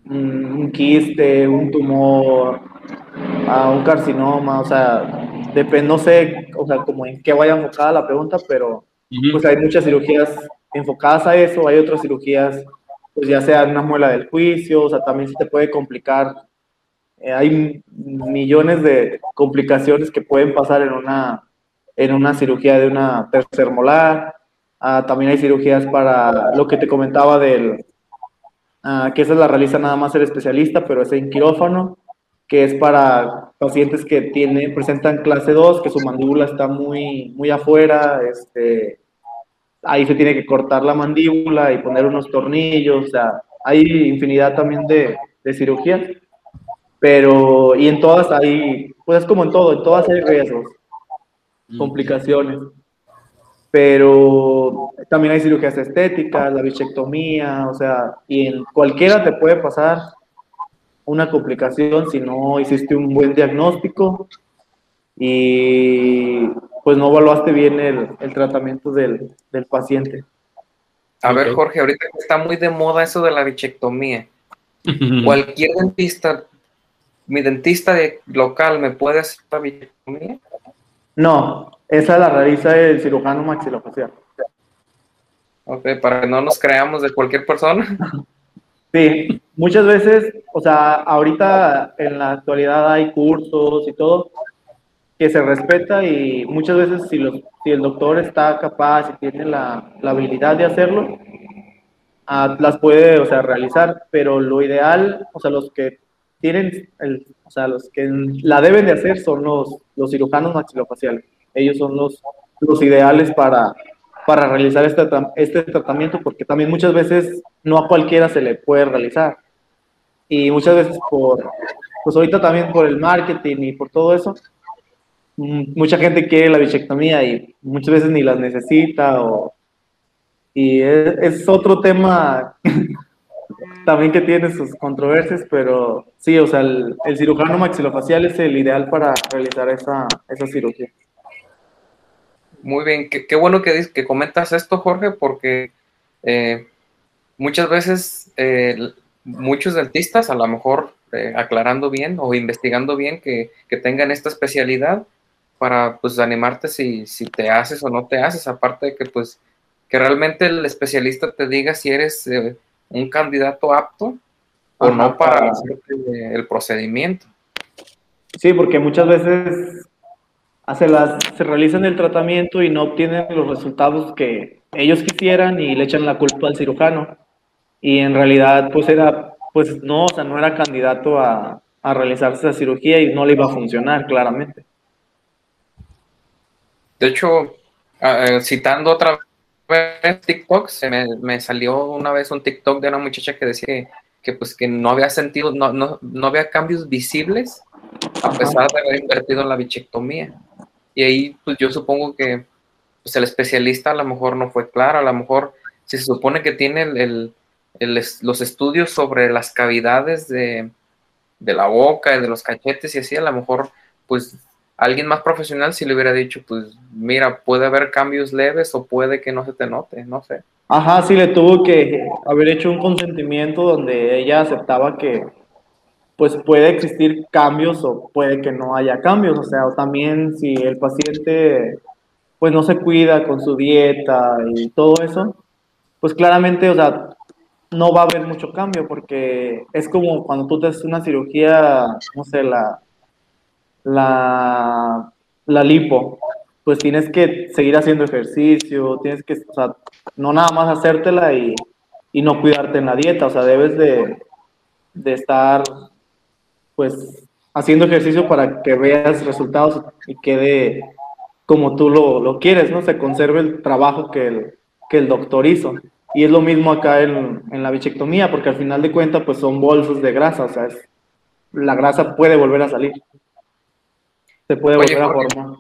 un, un quiste, un tumor, ah, un carcinoma, o sea, depende, no sé, o sea, como en qué vaya enfocada la pregunta, pero pues hay muchas cirugías enfocadas a eso, hay otras cirugías, pues ya sea una muela del juicio, o sea, también se te puede complicar. Eh, hay millones de complicaciones que pueden pasar en una, en una cirugía de una tercer molar. Ah, también hay cirugías para lo que te comentaba del, ah, que esa la realiza nada más el especialista, pero es en quirófano, que es para pacientes que tienen, presentan clase 2, que su mandíbula está muy, muy afuera, este, ahí se tiene que cortar la mandíbula y poner unos tornillos, o sea, hay infinidad también de, de cirugías, pero, y en todas hay, pues es como en todo, en todas hay riesgos, complicaciones, pero también hay cirugías estéticas, la bichectomía, o sea, y en cualquiera te puede pasar una complicación si no hiciste un buen diagnóstico y pues no evaluaste bien el, el tratamiento del, del paciente. A ver. Jorge, ahorita que está muy de moda eso de la bichectomía. Cualquier dentista, mi dentista de local, ¿me puede hacer la bichectomía? No, esa la realiza el cirujano maxilofacial. Ok, para que no nos creamos de cualquier persona. Sí, muchas veces, o sea, ahorita en la actualidad hay cursos y todo que se respeta y muchas veces si, los, si el doctor está capaz y tiene la, la habilidad de hacerlo, ah, las puede, o sea, realizar, pero lo ideal, o sea, los que tienen, el, o sea, los que la deben de hacer son los, los cirujanos maxilofaciales. Ellos son los, los ideales para, para realizar este, este tratamiento, porque también muchas veces no a cualquiera se le puede realizar. Y muchas veces por, pues ahorita también por el marketing y por todo eso, mm, mucha gente quiere la bichectomía y muchas veces ni las necesita o... Y es, es otro tema también que tiene sus controversias, pero sí, o sea, el, el cirujano maxilofacial es el ideal para realizar esa, esa cirugía. Muy bien, qué, qué bueno que, que comentas esto, Jorge, porque eh, muchas veces eh, muchos dentistas, a lo mejor eh, aclarando bien o investigando bien que, que tengan esta especialidad para pues animarte si, si te haces o no te haces, aparte de que pues que realmente el especialista te diga si eres un candidato apto o Ajá, no para para- el procedimiento. Sí, porque muchas veces se, las, se realizan el tratamiento y no obtienen los resultados que ellos quisieran y le echan la culpa al cirujano. Y en realidad, pues era, pues no, o sea, no era candidato a, a realizarse esa cirugía y no le iba a funcionar, claramente. De hecho, ah, eh, citando otra vez TikTok, se me, me salió una vez un TikTok de una muchacha que decía que, que, pues que no había sentido, no, no, no había cambios visibles a Ajá. pesar de haber invertido en la bichectomía. Y ahí, pues yo supongo que pues, el especialista a lo mejor no fue claro, a lo mejor si se supone que tiene el, el- los estudios sobre las cavidades de, de la boca de los cachetes y así, a lo mejor, pues alguien más profesional si le hubiera dicho, pues mira, puede haber cambios leves o puede que no se te note, no sé. Ajá, sí, le tuvo que haber hecho un consentimiento donde ella aceptaba que pues puede existir cambios o puede que no haya cambios, o sea, o también si el paciente pues no se cuida con su dieta y todo eso, pues claramente, o sea, no va a haber mucho cambio porque es como cuando tú te haces una cirugía, no sé, la, la, la lipo, pues tienes que seguir haciendo ejercicio, tienes que, o sea, no nada más hacértela y, y no cuidarte en la dieta, o sea, debes de, de estar, pues, haciendo ejercicio para que veas resultados y quede como tú lo, lo quieres, ¿no? Se conserve el trabajo que el, que el doctor hizo. Y es lo mismo acá en, en la bichectomía, porque al final de cuentas, pues son bolsos de grasa, o sea, es- la grasa puede volver a salir. Se puede Oye, volver a formar.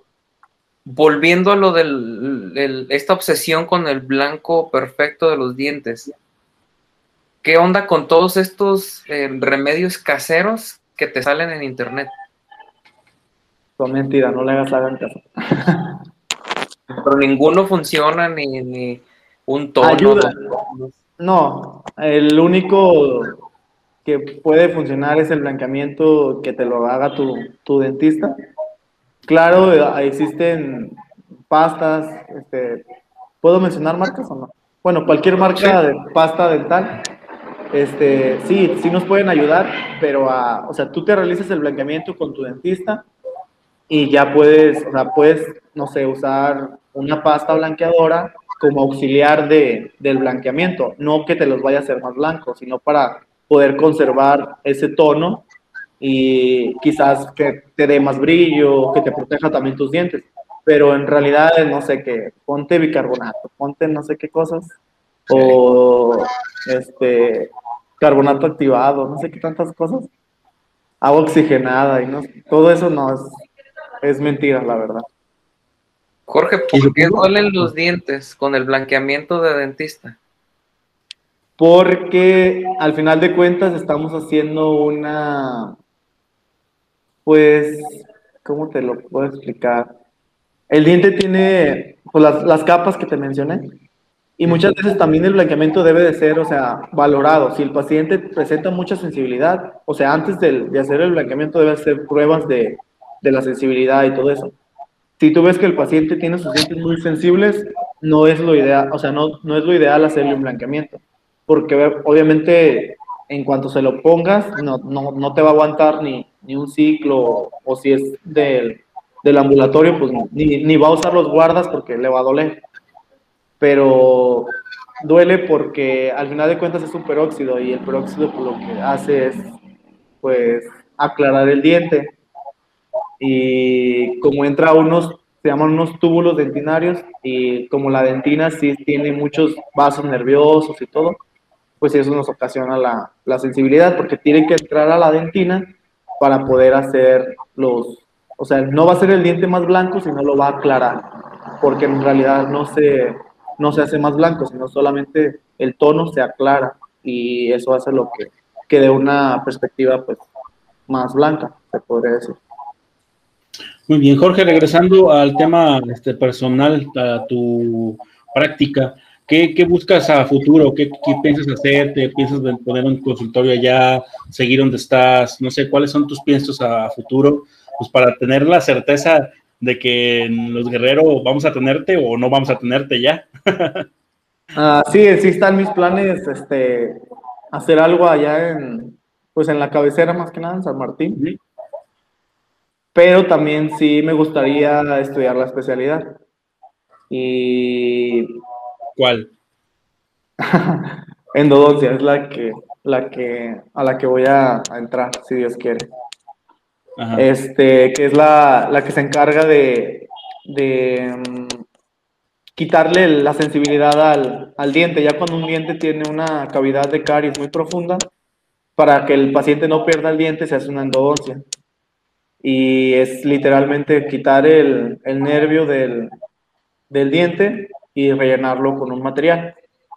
Volviendo a lo de esta obsesión con el blanco perfecto de los dientes, ¿qué onda con todos estos eh, remedios caseros que te salen en internet? Son mentiras, no le hagas hagan caso. Pero ninguno funciona, ni, ni un tono. Ayuda. No, el único que puede funcionar es el blanqueamiento que te lo haga tu, tu dentista. Claro, existen pastas, este, ¿Puedo mencionar marcas o no? Bueno, cualquier marca de pasta dental, este, sí, sí nos pueden ayudar, pero a, o sea, tú te realizas el blanqueamiento con tu dentista y ya puedes, o sea, puedes, no sé, usar una pasta blanqueadora como auxiliar de, del blanqueamiento, no que te los vaya a hacer más blancos, sino para poder conservar ese tono y quizás que te dé más brillo, que te proteja también tus dientes. Pero en realidad, no sé qué, ponte bicarbonato, ponte no sé qué cosas, o este carbonato activado, no sé qué tantas cosas, agua oxigenada y no, todo eso no es, es mentira, la verdad. Jorge, ¿por qué duelen los dientes con el blanqueamiento de dentista? Porque al final de cuentas estamos haciendo una, pues, ¿cómo te lo puedo explicar? El diente tiene pues, las, las capas que te mencioné. Y muchas veces también el blanqueamiento debe de ser, o sea, valorado. Si el paciente presenta mucha sensibilidad, o sea, antes de, de hacer el blanqueamiento debe hacer pruebas de, de, la sensibilidad y todo eso. Si tú ves que el paciente tiene sus dientes muy sensibles, no es lo ideal, o sea, no, no es lo ideal hacerle un blanqueamiento. Porque obviamente en cuanto se lo pongas, no, no, no te va a aguantar ni, ni un ciclo, o si es del, del ambulatorio, pues ni, ni va a usar los guardas porque le va a doler pero duele porque al final de cuentas es un peróxido y el peróxido lo que hace es pues aclarar el diente. Y como entra unos se llaman unos túbulos dentinarios y como la dentina sí tiene muchos vasos nerviosos y todo, pues eso nos ocasiona la, la sensibilidad porque tiene que entrar a la dentina para poder hacer los, o sea, no va a ser el diente más blanco, sino lo va a aclarar, porque en realidad no se, no se hace más blanco, sino solamente el tono se aclara y eso hace lo que, que de una perspectiva pues más blanca, se podría decir. Muy bien, Jorge, regresando al tema este, personal, a tu práctica, ¿qué, qué buscas a futuro? ¿Qué, ¿Qué, piensas hacer? ¿Te piensas poner un consultorio allá, seguir donde estás? No sé, ¿cuáles son tus piensos a futuro? Pues para tener la certeza de que en los guerreros vamos a tenerte o no vamos a tenerte ya. uh, sí, sí están mis planes, este, hacer algo allá en, pues en la cabecera más que nada, en San Martín. ¿Sí? Pero también sí me gustaría estudiar la especialidad. Y... ¿Cuál? Endodoncia es la que, la que, a la que voy a, a entrar, si Dios quiere. Ajá. Este, que es la, la, que se encarga de, de um, quitarle la sensibilidad al, al, diente. Ya cuando un diente tiene una cavidad de caries muy profunda, para que el paciente no pierda el diente, se hace una endodoncia. Y es literalmente quitar el, el nervio del, del, diente y rellenarlo con un material.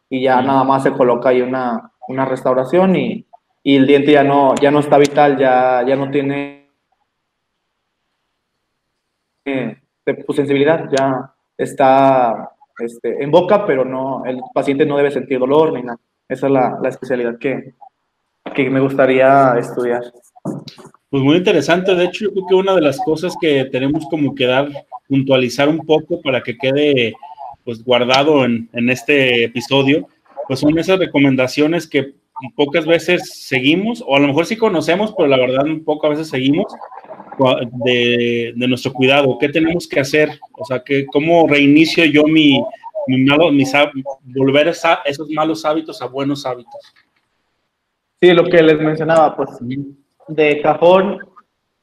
Y ya nada más se coloca ahí una, una restauración y, y, el diente ya no, ya no está vital, ya, ya no tiene de sensibilidad ya está este, en boca, pero no, el paciente no debe sentir dolor ni nada. Esa es la, la especialidad que, que, me gustaría estudiar. Pues muy interesante, de hecho yo creo que una de las cosas que tenemos como que dar, puntualizar un poco para que quede pues guardado en, en este episodio, pues son esas recomendaciones que pocas veces seguimos, o a lo mejor sí conocemos, pero la verdad poco a veces seguimos, de, de, nuestro cuidado, qué tenemos que hacer, o sea, que, cómo reinicio yo mi, mi malo, mis, volver esa, esos malos hábitos a buenos hábitos. Sí, lo que les mencionaba, pues de cajón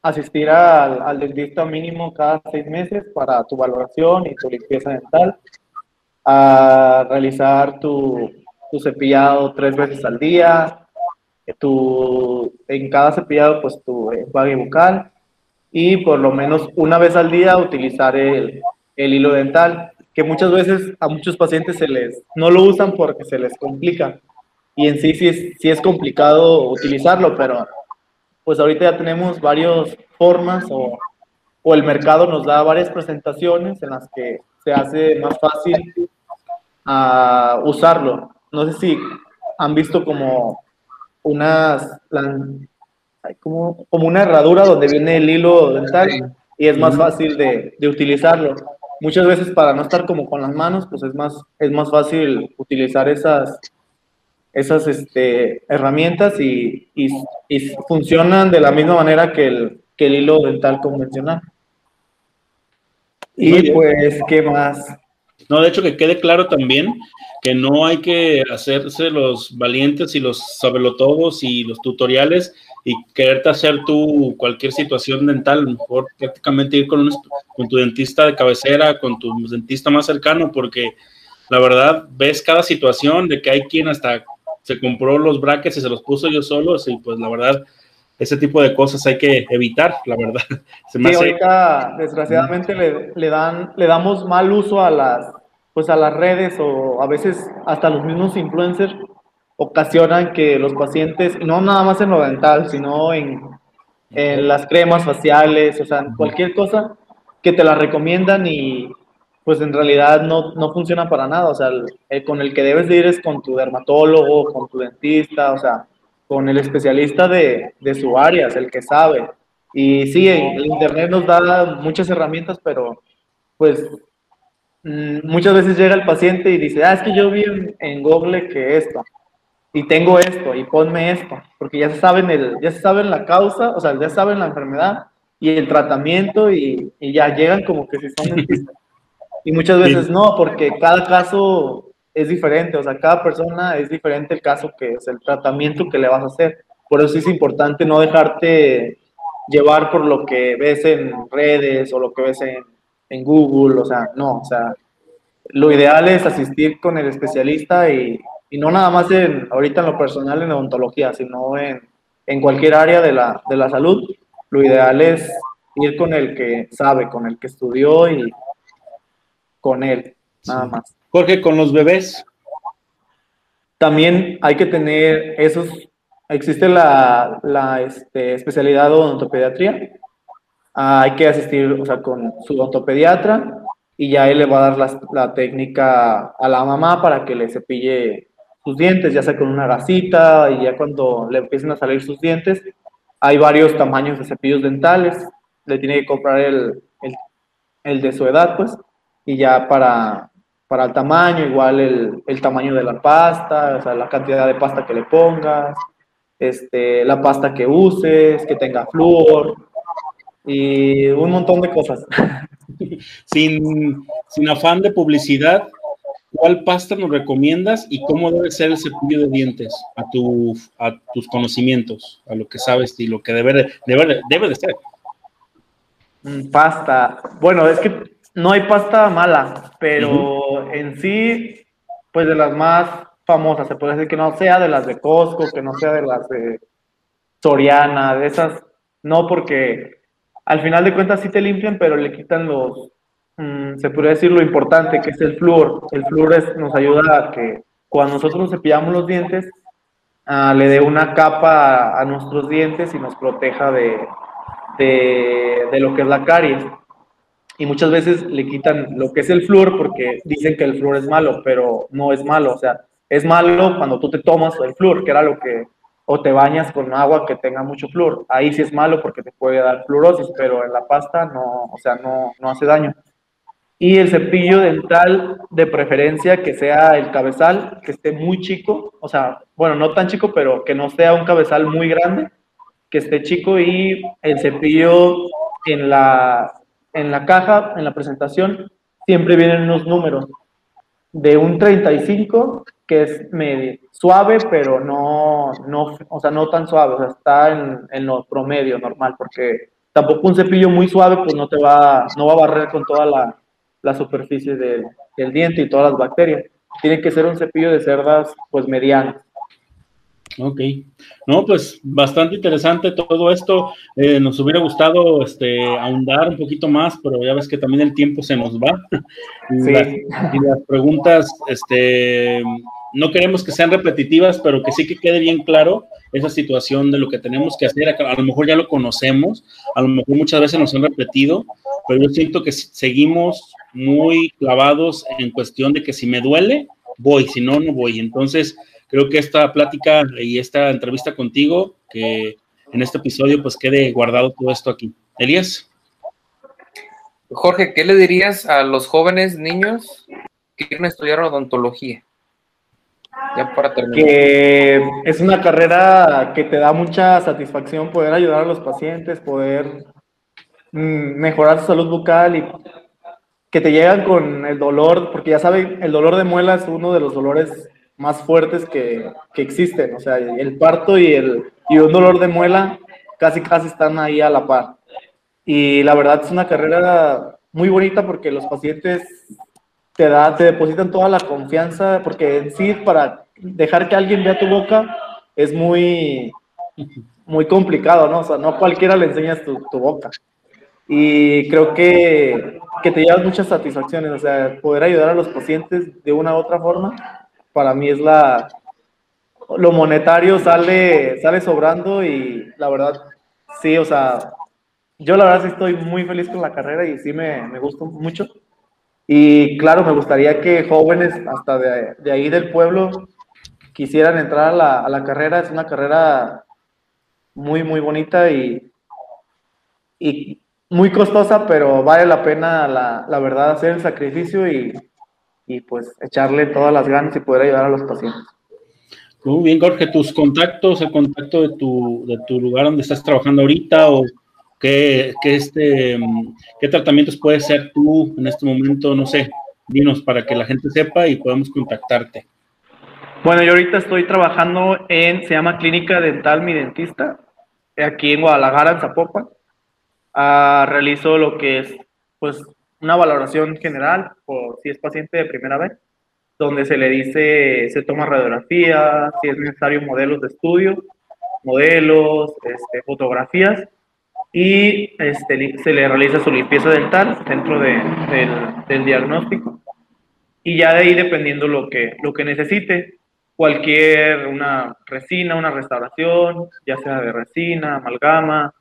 asistir al, al dentista mínimo cada seis meses para tu valoración y tu limpieza dental, a realizar tu, tu cepillado tres veces al día, tu, en cada cepillado pues tu enjuague bucal y por lo menos una vez al día utilizar el, el hilo dental, que muchas veces a muchos pacientes se les, no lo usan porque se les complica. Y en sí sí es, sí es complicado utilizarlo, pero pues ahorita ya tenemos varias formas o, o el mercado nos da varias presentaciones en las que se hace más fácil uh, usarlo. No sé si han visto como unas, como, como una herradura donde viene el hilo dental y es más fácil de, de utilizarlo. muchas veces para no estar como con las manos, pues es más, es más fácil utilizar esas, esas este, herramientas y, y, y funcionan de la misma manera que el, que el hilo dental convencional. Y pues, ¿qué más? No, de hecho que quede claro también que no hay que hacerse los valientes y los sabelotodos y los tutoriales y quererte hacer tú cualquier situación dental, mejor prácticamente ir con, un, con tu dentista de cabecera, con tu dentista más cercano, porque la verdad ves cada situación de que hay quien hasta se compró los brackets y se los puso yo solos y pues la verdad ese tipo de cosas hay que evitar, la verdad. Se me Sí, hace- ahorita desgraciadamente le, le dan, le damos mal uso a las, pues a las redes o a veces hasta los mismos influencers ocasionan que los pacientes, no nada más en lo dental, sino en, en las cremas faciales, o sea, cualquier cosa que te la recomiendan y pues en realidad no, no funciona para nada, o sea, el con el que debes de ir es con tu dermatólogo, con tu dentista, o sea, con el especialista de, de su área, es el que sabe. Y sí, el internet nos da muchas herramientas, pero pues mm, muchas veces llega el paciente y dice, ah, es que yo vi en, en Google que esto, y tengo esto, y ponme esto, porque ya se saben el, ya se saben la causa, o sea, ya saben la enfermedad y el tratamiento, y, y ya llegan como que si son dentistas. Y muchas veces Sí. no, porque cada caso es diferente, o sea, cada persona es diferente el caso que es el tratamiento que le vas a hacer. Por eso es importante no dejarte llevar por lo que ves en redes o lo que ves en, en Google, o sea, no, o sea, lo ideal es asistir con el especialista y, y no nada más en, ahorita en lo personal en odontología, sino en, en cualquier área de la, de la salud. Lo ideal es ir con el que sabe, con el que estudió y con él, nada más. Jorge, con los bebés, También hay que tener esos, existe la, la este, especialidad de odontopediatría, Ah, hay que asistir, o sea, con su odontopediatra y ya él le va a dar las- la, técnica a la mamá para que le cepille sus dientes, ya sea con una gasita y ya cuando le empiecen a salir sus dientes, hay varios tamaños de cepillos dentales, le tiene que comprar el, el, el de su edad, pues, y ya para, para el tamaño, igual el, el tamaño de la pasta, o sea, la cantidad de pasta que le pongas, este, la pasta que uses, que tenga flúor y un montón de cosas. sin, sin afán de publicidad, ¿cuál pasta nos recomiendas y cómo debe ser el cepillo de dientes a, tu, a tus conocimientos, a lo que sabes y lo que debe de, debe de, debe de ser? Mm, Pasta. Bueno, es que no hay pasta mala, pero en sí, pues de las más famosas, se puede decir que no sea de las de Costco, que no sea de las de Soriana, de esas, no, porque al final de cuentas sí te limpian, pero le quitan los, mm, se podría decir lo importante, que es el flúor. El flúor es- nos ayuda a que cuando nosotros cepillamos los dientes, ah, le dé una capa a, nuestros dientes y nos proteja de, de, de lo que es la caries. Y muchas veces le quitan lo que es el flúor porque dicen que el flúor es malo, pero no es malo. O sea, es malo cuando tú te tomas el flúor, que era lo que, o te bañas con agua que tenga mucho flúor. Ahí sí es malo porque te puede dar fluorosis, pero en la pasta no, o sea, no, no hace daño. Y el cepillo dental, de preferencia que sea el cabezal, que esté muy chico, o sea, bueno, no tan chico, pero que no sea un cabezal muy grande, que esté chico y el cepillo en la, en la caja, en la presentación, siempre vienen unos números de un 35 que es medio suave, pero no, no, o sea, no tan suave, o sea, está en, en lo promedio normal, porque tampoco un cepillo muy suave, pues no te va, no va a barrer con toda la, la superficie del, del diente y todas las bacterias. Tiene que ser un cepillo de cerdas, pues mediano. Ok. No, pues bastante interesante todo esto. Eh, nos hubiera gustado este, ahondar un poquito más, pero ya ves que también el tiempo se nos va. Y, Sí. las, y las preguntas, este, no queremos que sean repetitivas, pero que sí que quede bien claro esa situación de lo que tenemos que hacer. A, a lo mejor ya lo conocemos, a lo mejor muchas veces nos han repetido, pero yo siento que seguimos muy clavados en cuestión de que si me duele, voy, si no, no voy. Entonces, creo que esta plática y esta entrevista contigo, que en este episodio pues quede guardado todo esto aquí. Elías. Jorge, ¿qué le dirías a los jóvenes niños que quieren estudiar odontología? Ya para terminar. Que es una carrera que te da mucha satisfacción poder ayudar a los pacientes, poder mm, mejorar su salud bucal y que te llegan con el dolor, porque ya saben, el dolor de muela es uno de los dolores más fuertes que, que existen. O sea, el parto y, el, y un dolor de muela casi casi están ahí a la par. Y la verdad es una carrera muy bonita porque los pacientes te, da, te depositan toda la confianza, porque en sí para dejar que alguien vea tu boca es muy, muy complicado, ¿no? O sea, no cualquiera le enseñas tu, tu boca. Y creo que, que te llevas muchas satisfacciones, o sea, poder ayudar a los pacientes de una u otra forma, para mí es la, lo monetario sale, sale sobrando y la verdad, sí, o sea, yo la verdad sí estoy muy feliz con la carrera y sí me, me gusta mucho. Y claro, me gustaría que jóvenes hasta de, de ahí del pueblo quisieran entrar a la, a la, carrera. Es una carrera muy, muy bonita y, y muy costosa, pero vale la pena, la, la verdad, hacer el sacrificio y, y pues echarle todas las ganas y poder ayudar a los pacientes. Muy bien, Jorge, tus contactos, el contacto de tu, de tu lugar donde estás trabajando ahorita o ¿Qué, este, ¿Qué tratamientos puedes ser tú en este momento? No sé, dinos para que la gente sepa y podamos contactarte. Bueno, yo ahorita estoy trabajando en, se llama Clínica Dental Mi Dentista, aquí en Guadalajara, en Zapopan. Ah, realizo lo que es, pues, una valoración general por si es paciente de primera vez, donde se le dice, se toma radiografía, si es necesario modelos de estudio, modelos, este, fotografías, y este, se le realiza su limpieza dental dentro de, del, del, diagnóstico. Y ya de ahí dependiendo lo que, lo que necesite, cualquier, una resina, una restauración, ya sea de resina, amalgama,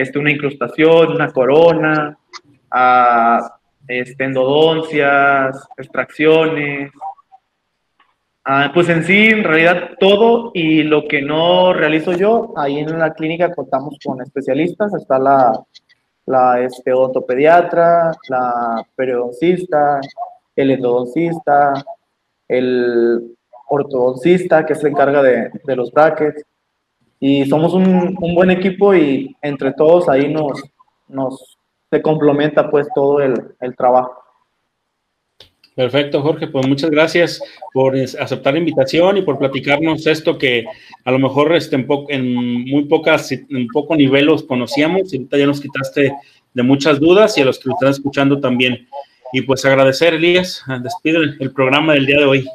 este, una incrustación, una corona, a, este, endodoncias, extracciones, Ah, pues en sí, en realidad todo y lo que no realizo yo, ahí en la clínica contamos con especialistas, está la, la este, odontopediatra, la periodoncista, el endodoncista, el ortodoncista que se encarga de, de los brackets y somos un, un, buen equipo y entre todos ahí nos, nos se complementa pues todo el, el trabajo. Perfecto, Jorge. Pues muchas gracias por aceptar la invitación y por platicarnos esto que a lo mejor este, en, en muy pocas, en poco nivel los conocíamos y ahorita ya nos quitaste de muchas dudas y a los que lo están escuchando también. Y pues agradecer, Elías, despide el programa del día de hoy.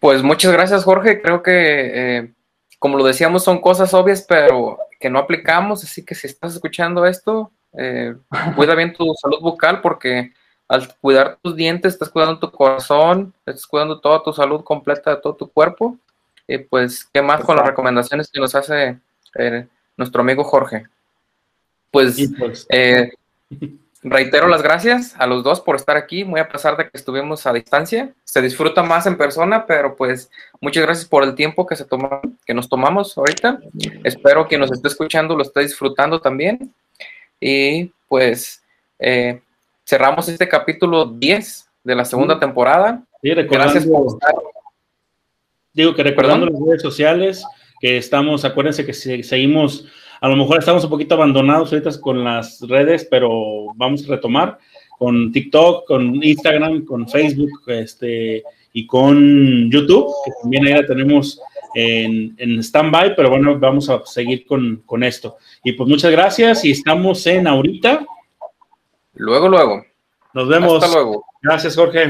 Pues muchas gracias, Jorge. Creo que, eh, como lo decíamos, son cosas obvias, pero que no aplicamos. Así que si estás escuchando esto, eh, cuida bien tu salud bucal porque al cuidar tus dientes, estás cuidando tu corazón, estás cuidando toda tu salud completa de todo tu cuerpo. Y pues, ¿qué más con las recomendaciones que nos hace eh, nuestro amigo Jorge? Pues, pues. Reitero las gracias a los dos por estar aquí, muy a pesar de que estuvimos a distancia. Se disfruta más en persona, pero pues muchas gracias por el tiempo que, se toma, que nos tomamos ahorita. Espero que nos esté escuchando, lo esté disfrutando también. Y pues eh, cerramos este capítulo 10 de la segunda temporada. Sí, Gracias por estar. Digo que recordando las redes sociales, que estamos, acuérdense que seguimos, a lo mejor estamos un poquito abandonados ahorita con las redes, pero vamos a retomar con TikTok, con Instagram, con Facebook, este, y con YouTube, que también ahí la tenemos en, en stand-by, pero bueno, vamos a seguir con, con esto. Y pues muchas gracias y estamos en ahorita Luego, luego. Nos vemos. Hasta luego. Gracias, Jorge.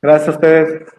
Gracias a ustedes.